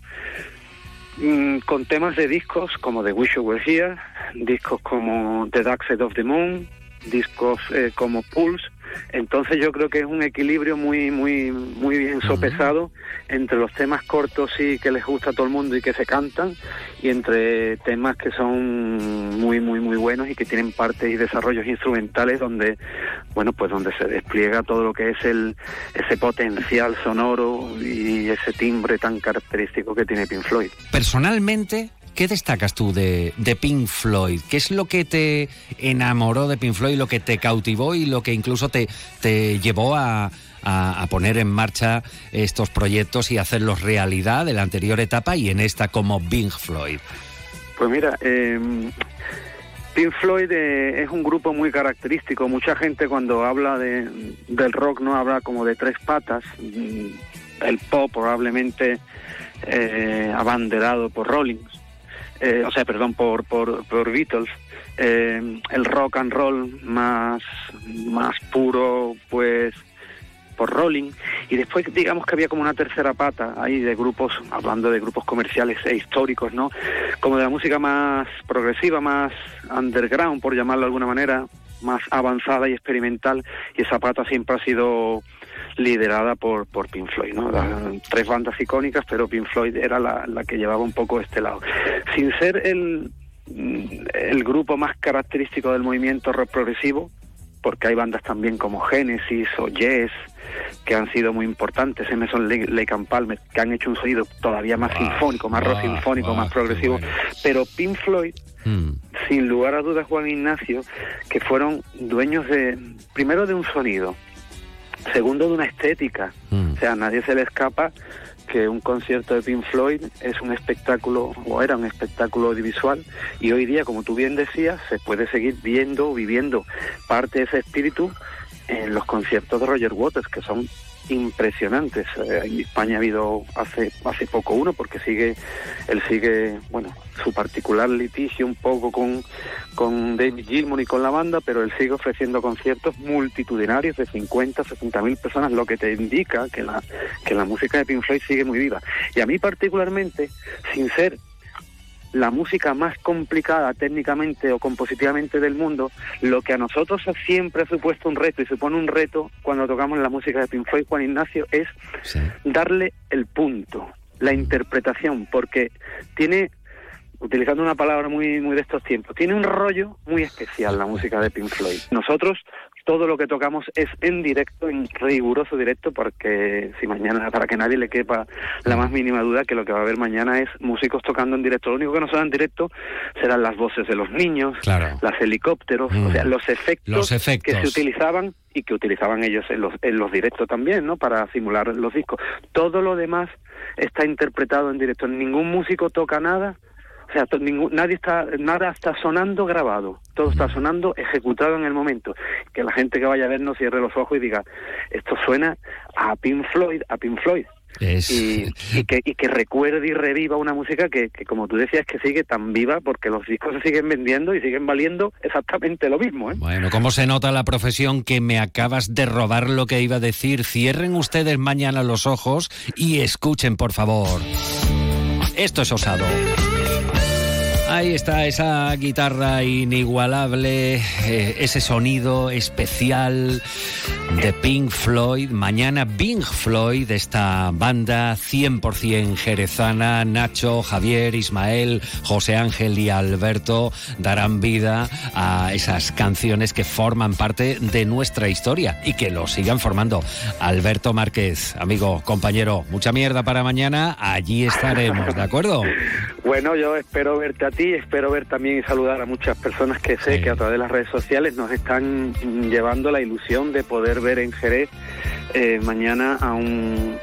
mm, con temas de discos como The Wish You Were Here, discos como The Dark Side of the Moon, discos eh, como Pulse, entonces yo creo que es un equilibrio muy muy muy bien sopesado entre los temas cortos y que les gusta a todo el mundo y que se cantan y entre temas que son muy muy muy buenos y que tienen partes y desarrollos instrumentales donde bueno pues donde se despliega todo lo que es el ese potencial sonoro y ese timbre tan característico que tiene Pink Floyd. Personalmente ¿Qué destacas tú de, Pink Floyd? ¿Qué es lo que te enamoró de Pink Floyd, lo que te cautivó y lo que incluso te, te llevó a, poner en marcha estos proyectos y hacerlos realidad en la anterior etapa y en esta como Pink Floyd? Pues mira, em, Pink Floyd eh, es un grupo muy característico. Mucha gente cuando habla de, del rock no habla como de tres patas. Mm, el pop probablemente eh, abanderado por Rollins eh, o sea, perdón, por, por, Beatles, eh, el rock and roll más, más puro, pues por Rolling. Y después digamos que había como una tercera pata ahí de grupos hablando de grupos comerciales e históricos no como de la música más progresiva más underground por llamarlo de alguna manera más avanzada y experimental. Y esa pata siempre ha sido liderada por, por Pink Floyd, ¿no? tres bandas icónicas, pero Pink Floyd era la, la que llevaba un poco este lado. Sin ser el, el grupo más característico del movimiento rock progresivo, porque hay bandas también como Genesis o Yes que han sido muy importantes, Emerson Lake and Palmer, que han hecho un sonido todavía más sinfónico, más rock sinfónico, más progresivo, pero Pink Floyd, hmm. sin lugar a dudas Juan Ignacio, que fueron dueños de, primero de un sonido, Segundo, de una estética. Mm. O sea, a nadie se le escapa que un concierto de Pink Floyd es un espectáculo, o era un espectáculo audiovisual, y hoy día, como tú bien decías, se puede seguir viendo, viviendo parte de ese espíritu en los conciertos de Roger Waters, que son impresionantes. Eh, en España ha habido hace hace poco uno porque sigue él sigue, bueno, su particular litigio un poco con con David Gilmour y con la banda, pero él sigue ofreciendo conciertos multitudinarios de 50, 60 mil personas, lo que te indica que la que la música de Pink Floyd sigue muy viva. Y a mí particularmente, sin ser la música más complicada técnicamente o compositivamente del mundo, lo que a nosotros siempre ha supuesto un reto y supone un reto cuando tocamos la música de Pink Floyd Juan Ignacio es darle el punto, la interpretación, porque tiene utilizando una palabra muy muy de estos tiempos, tiene un rollo muy especial la música de Pink Floyd. Nosotros todo lo que tocamos es en directo, en riguroso directo, porque si mañana, para que nadie le quepa la más mínima duda, que lo que va a haber mañana es músicos tocando en directo. Lo único que no será en directo serán las voces de los niños, las helicópteros, o sea, mm. los efectos, que se utilizaban y que utilizaban ellos en los, en los directos también, ¿no? Para simular los discos. Todo lo demás está interpretado en directo. Ningún músico toca nada o sea, nadie está, nada está sonando grabado, todo está sonando ejecutado en el momento. Que la gente que vaya a vernos cierre los ojos y diga, esto suena a Pink Floyd, a Pink Floyd. Y, que, y que recuerde y reviva una música que, que, como tú decías, que sigue tan viva porque los discos se siguen vendiendo y siguen valiendo exactamente lo mismo. ¿eh? Bueno, ¿cómo se nota la profesión que me acabas de robar lo que iba a decir? Cierren ustedes mañana los ojos y escuchen, por favor. Esto es osado. Ahí está esa guitarra inigualable, eh, ese sonido especial de Pink Floyd. Mañana Pink Floyd, esta banda 100% jerezana, Nacho, Javier, Ismael, José Ángel y Alberto darán vida a esas canciones que forman parte de nuestra historia y que lo sigan formando. Alberto Márquez, amigo, compañero, mucha mierda para mañana, allí estaremos, ¿de acuerdo? Bueno, yo espero verte a ti, espero ver también y saludar a muchas personas que sé que a través de las redes sociales nos están llevando la ilusión de poder ver en Jerez eh, mañana a un,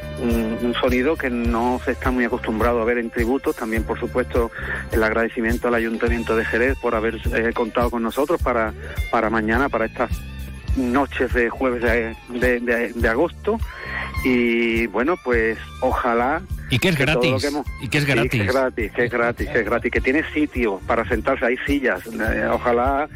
sonido que no se está muy acostumbrado a ver en tributos. También, por supuesto, el agradecimiento al Ayuntamiento de Jerez por haber eh, contado con nosotros para, para mañana, para estas noches de jueves de, de agosto y bueno, pues ojalá y que es gratis. y que es gratis. que es gratis, que es gratis, que es gratis, que tiene sitio para sentarse, hay sillas. Eh, ojalá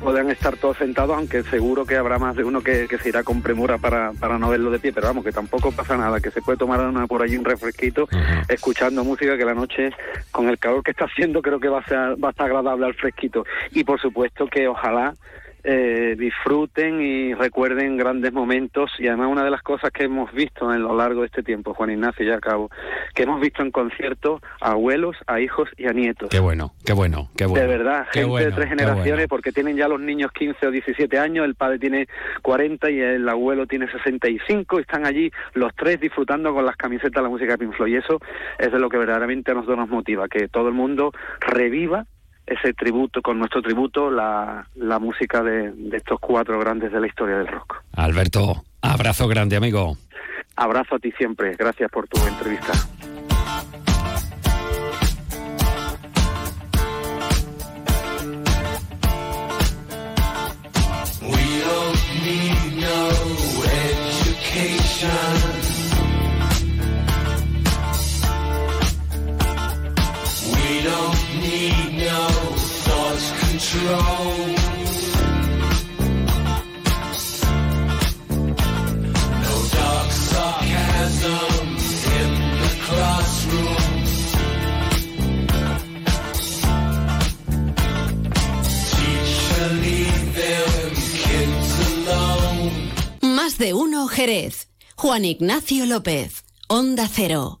puedan estar todos sentados, aunque seguro que habrá más de uno que, se irá con premura para, para no verlo de pie, pero vamos, que tampoco pasa nada, que se puede tomar una, por allí un refresquito, escuchando música que la noche, con el calor que está haciendo, creo que va a, ser, va a estar agradable al fresquito. Y por supuesto que ojalá eh, disfruten y recuerden grandes momentos y además una de las cosas que hemos visto a lo largo de este tiempo, Juan Ignacio, ya acabo, que hemos visto en conciertos a abuelos, a hijos y a nietos. Qué bueno, qué bueno, qué bueno. De verdad, gente de tres generaciones, porque tienen ya los niños 15 o 17 años, el padre tiene 40 y el abuelo tiene 65, y están allí los tres disfrutando con las camisetas de la música de Pink Floyd. Y eso es de lo que verdaderamente a nosotros nos motiva, que todo el mundo reviva ese tributo, con nuestro tributo, la, la música de, de estos cuatro grandes de la historia del rock. Alberto, abrazo grande, amigo. Abrazo a ti siempre. Gracias por tu entrevista. Más de uno Jerez. Juan Ignacio López. Onda Cero.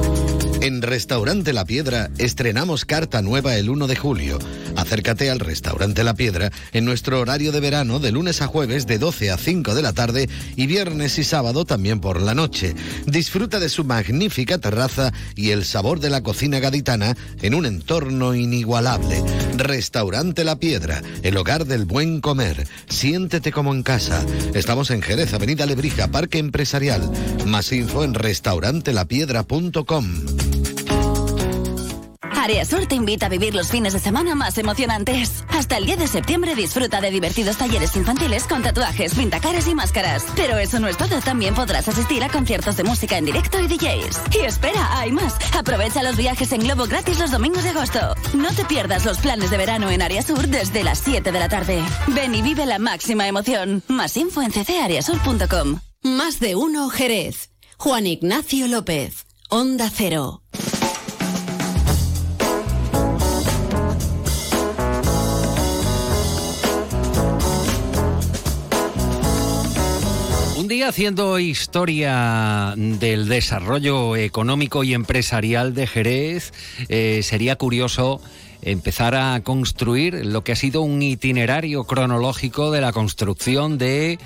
En Restaurante La Piedra estrenamos carta nueva el 1 de julio. Acércate al Restaurante La Piedra en nuestro horario de verano de lunes a jueves de 12 a 5 de la tarde y viernes y sábado también por la noche. Disfruta de su magnífica terraza y el sabor de la cocina gaditana en un entorno inigualable. Restaurante La Piedra, el hogar del buen comer. Siéntete como en casa. Estamos en Jerez, Avenida Lebrija, Parque Empresarial. Más info en restaurantelapiedra.com. Sur te invita a vivir los fines de semana más emocionantes. Hasta el 10 de septiembre disfruta de divertidos talleres infantiles con tatuajes, pintacaras y máscaras. Pero eso no es todo, también podrás asistir a conciertos de música en directo y DJs. Y espera, hay más. Aprovecha los viajes en globo gratis los domingos de agosto. No te pierdas los planes de verano en Área Sur desde las 7 de la tarde. Ven y vive la máxima emoción. Más info en ccareasur.com. Más de uno Jerez. Juan Ignacio López. Onda Cero. Haciendo historia del desarrollo económico y empresarial de Jerez, eh, sería curioso empezar a construir lo que ha sido un itinerario cronológico de la construcción de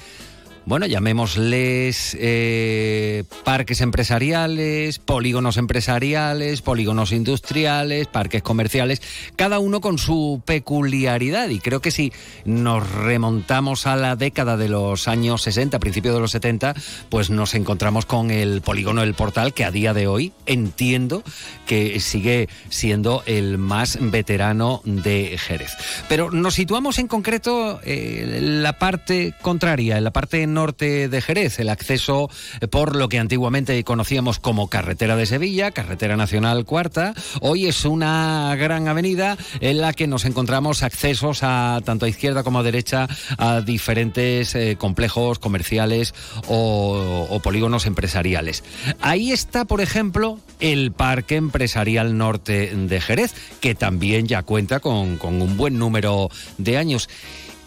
bueno, llamémosles eh, parques empresariales, polígonos empresariales, polígonos industriales, parques comerciales, cada uno con su peculiaridad. Y creo que si nos remontamos a la década de los años 60, principios de los 70, pues nos encontramos con el polígono del portal, que a día de hoy entiendo que sigue siendo el más veterano de Jerez. Pero nos situamos en concreto en eh, la parte contraria, en la parte norte de Jerez, el acceso por lo que antiguamente conocíamos como carretera de Sevilla, carretera nacional cuarta. Hoy es una gran avenida en la que nos encontramos accesos a tanto a izquierda como a derecha a diferentes eh, complejos comerciales o, o polígonos empresariales. Ahí está, por ejemplo, el Parque Empresarial Norte de Jerez, que también ya cuenta con, con un buen número de años.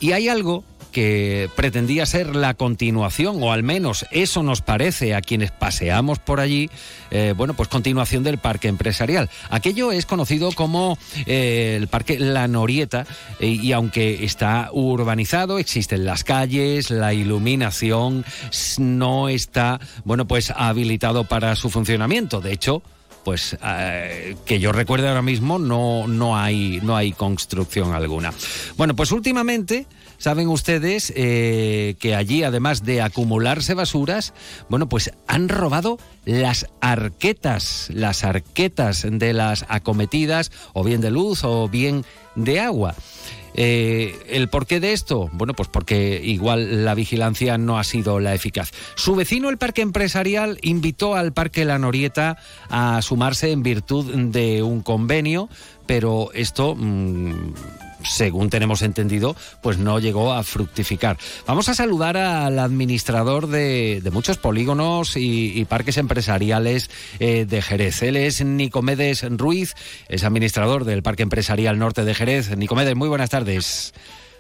Y hay algo que pretendía ser la continuación, o al menos eso nos parece a quienes paseamos por allí, eh, bueno, pues continuación del parque empresarial. Aquello es conocido como eh, el parque La Norieta, eh, y aunque está urbanizado, existen las calles, la iluminación no está, bueno, pues habilitado para su funcionamiento. De hecho, pues que yo recuerde ahora mismo no, no, hay, no hay construcción alguna. Bueno, pues últimamente saben ustedes eh, que allí, además de acumularse basuras, bueno, pues han robado las arquetas, las arquetas de las acometidas, o bien de luz o bien de agua. Eh, ¿El porqué de esto? Bueno, pues porque igual la vigilancia no ha sido la eficaz. Su vecino, el Parque Empresarial, invitó al Parque La Norieta a sumarse en virtud de un convenio, pero esto... Mm, según tenemos entendido, pues no llegó a fructificar. Vamos a saludar al administrador de, muchos polígonos y, parques empresariales eh, de Jerez. Él es Nicomedes Ruiz, es administrador del Parque Empresarial Norte de Jerez. Nicomedes, muy buenas tardes.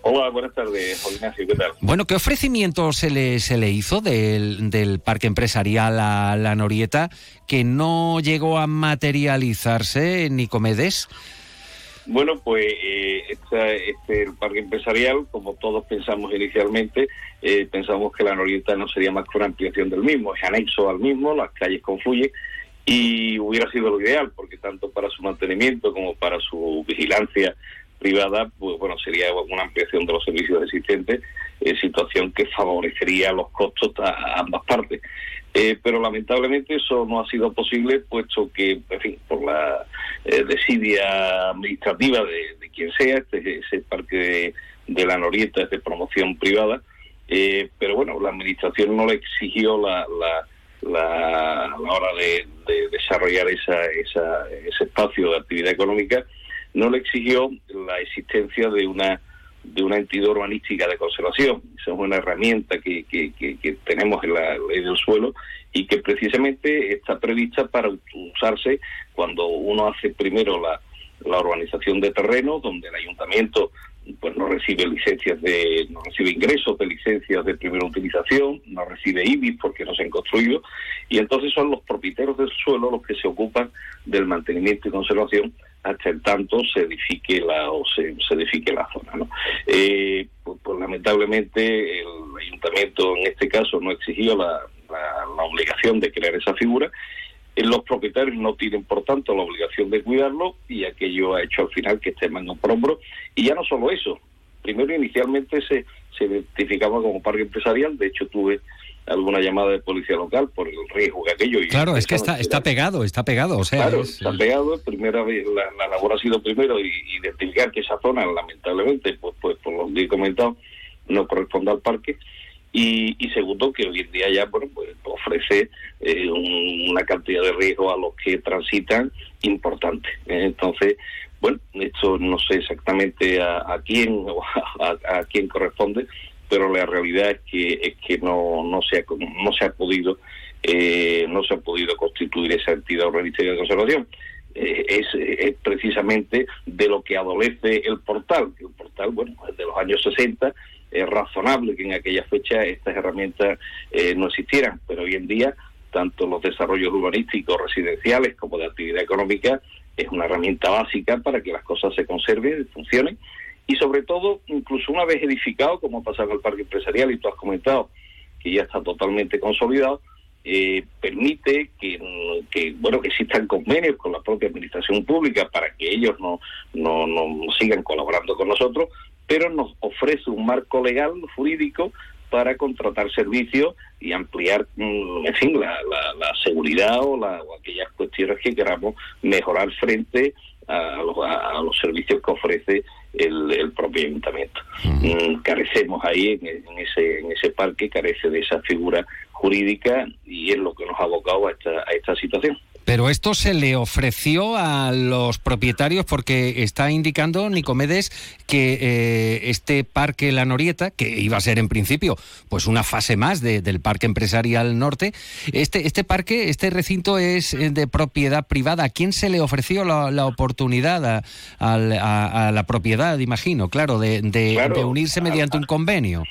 Hola, buenas tardes, Ignacio, ¿qué tal? Bueno, ¿qué ofrecimiento se le, se le hizo del, del Parque Empresarial a la Norieta que no llegó a materializarse, Nicomedes? Bueno, pues eh, este, el parque empresarial, como todos pensamos inicialmente, eh, pensamos que la Norieta no sería más que una ampliación del mismo, es anexo al mismo, las calles confluyen y hubiera sido lo ideal, porque tanto para su mantenimiento como para su vigilancia privada, pues bueno, sería una ampliación de los servicios existentes, eh, situación que favorecería los costos a ambas partes. Eh, pero lamentablemente eso no ha sido posible, puesto que, en fin, por la eh, desidia administrativa de, quien sea, este ese parque de, la Norieta es de promoción privada, eh, pero bueno, la administración no le exigió la, la, a la hora de, desarrollar esa, esa, ese espacio de actividad económica, no le exigió la existencia de una de una entidad urbanística de conservación. Esa es una herramienta que, que, que, tenemos en la ley del suelo y que precisamente está prevista para usarse cuando uno hace primero la, la urbanización de terreno, donde el ayuntamiento pues no recibe licencias de, no recibe ingresos de licencias de primera utilización, no recibe IBIS porque no se han construido, y entonces son los propietarios del suelo los que se ocupan del mantenimiento y conservación hasta el tanto se edifique la o se, edifique la zona ¿no? Eh, pues, pues, lamentablemente el ayuntamiento en este caso no exigió la, la, obligación de crear esa figura eh, los propietarios no tienen por tanto la obligación de cuidarlo y aquello ha hecho al final que esté mano por hombro y ya no solo eso primero inicialmente se, se identificaba como parque empresarial de hecho tuve alguna llamada de policía local por el riesgo que aquello. claro, es que está, está pegado, está pegado. O sea, claro, está pegado. Primera la, la, labor ha sido primero identificar que esa zona, lamentablemente, pues, pues por lo que he comentado, no corresponde al parque. Y, y segundo, que hoy en día ya bueno, pues, ofrece eh, una cantidad de riesgo a los que transitan importante. Entonces, bueno, esto no sé exactamente a, a quién o a, a quién corresponde, pero la realidad es que es que no no se ha, no se ha podido eh, no se ha podido constituir esa entidad urbanística de conservación. Eh, es, precisamente de lo que adolece el portal el portal bueno de los años 60 es razonable que en aquella fecha estas herramientas eh, no existieran pero hoy en día tanto los desarrollos urbanísticos residenciales como de actividad económica es una herramienta básica para que las cosas se conserven y funcionen y sobre todo, incluso una vez edificado, como pasa con el parque empresarial, y tú has comentado que ya está totalmente consolidado, eh, permite que, que, bueno que existan convenios con la propia administración pública para que ellos no, no, no sigan colaborando con nosotros, pero nos ofrece un marco legal, jurídico, para contratar servicios y ampliar, mm, en fin, la, la, seguridad o, la, o aquellas cuestiones que queramos mejorar frente a los, a los servicios que ofrece el, propio ayuntamiento. Mm, carecemos ahí en, ese, en ese parque, carece de esa figura jurídica y es lo que nos ha abocado a esta, a esta situación. Pero esto se le ofreció a los propietarios porque está indicando Nicomedes que eh, este parque La Norieta, que iba a ser en principio pues una fase más del parque empresarial norte, este, este parque, este recinto es eh, de propiedad privada. ¿A quién se le ofreció la, oportunidad a, la propiedad, imagino, claro, de, de unirse mediante un convenio?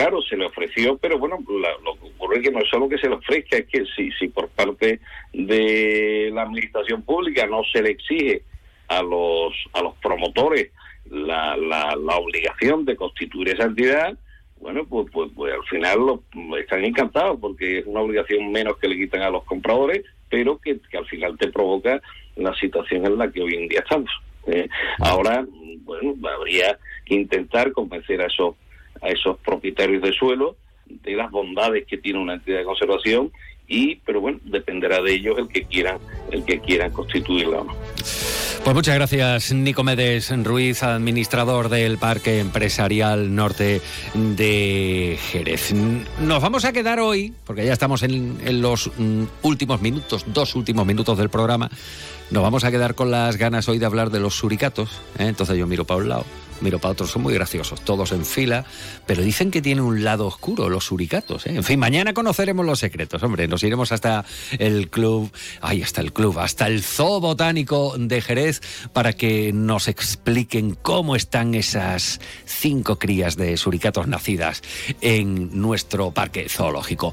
Claro, se le ofreció, pero bueno, lo que ocurre es que no es solo que se le ofrezca, es que si, si por parte de la administración pública no se le exige a los, a los promotores la, la, la obligación de constituir esa entidad, bueno, pues, pues, pues al final lo, están encantados porque es una obligación menos que le quitan a los compradores pero que, al final te provoca la situación en la que hoy en día estamos. ¿eh? Ahora, bueno, habría que intentar convencer a esos, a esos propietarios de suelo de las bondades que tiene una entidad de conservación y pero bueno dependerá de ellos el que quieran el que quieran constituirla o no. Pues muchas gracias, Nicomedes Ruiz, administrador del Parque Empresarial Norte de Jerez. Nos vamos a quedar hoy, porque ya estamos en, los mm, últimos minutos, dos últimos minutos del programa, nos vamos a quedar con las ganas hoy de hablar de los suricatos. ¿eh? Entonces yo miro para un lado miro para otros, son muy graciosos, todos en fila, pero dicen que tiene un lado oscuro los suricatos. ¿eh? En fin, mañana conoceremos los secretos, hombre, nos iremos hasta el club, ahí está el club, hasta el Zoo Botánico de Jerez para que nos expliquen cómo están esas cinco crías de suricatos nacidas en nuestro parque zoológico.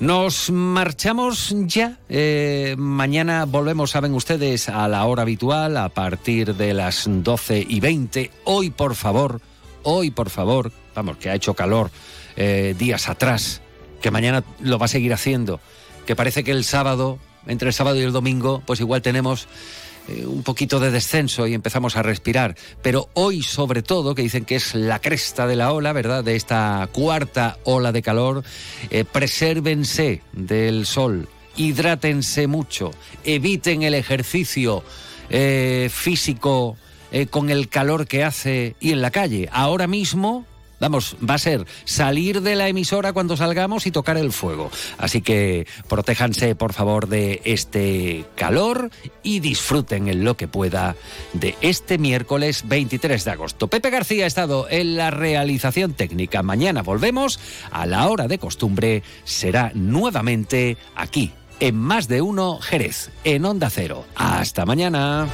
Nos marchamos ya, eh, mañana volvemos, saben ustedes, a la hora habitual, a partir de las 12 y 20, hoy por por favor, hoy por favor, vamos, que ha hecho calor eh, días atrás, que mañana lo va a seguir haciendo, que parece que el sábado, entre el sábado y el domingo, pues igual tenemos eh, un poquito de descenso y empezamos a respirar. Pero hoy, sobre todo, que dicen que es la cresta de la ola, ¿verdad? De esta cuarta ola de calor, eh, presérvense del sol, hidrátense mucho, eviten el ejercicio físico eh, con el calor que hace y en la calle. Ahora mismo Vamos, va a ser salir de la emisora cuando salgamos y tocar el fuego. Así que protéjanse, por favor, de este calor y disfruten en lo que pueda de este miércoles 23 de agosto. Pepe García ha estado en la realización técnica. Mañana volvemos a la hora de costumbre. Será nuevamente aquí, en Más de Uno Jerez, en Onda Cero. Hasta mañana.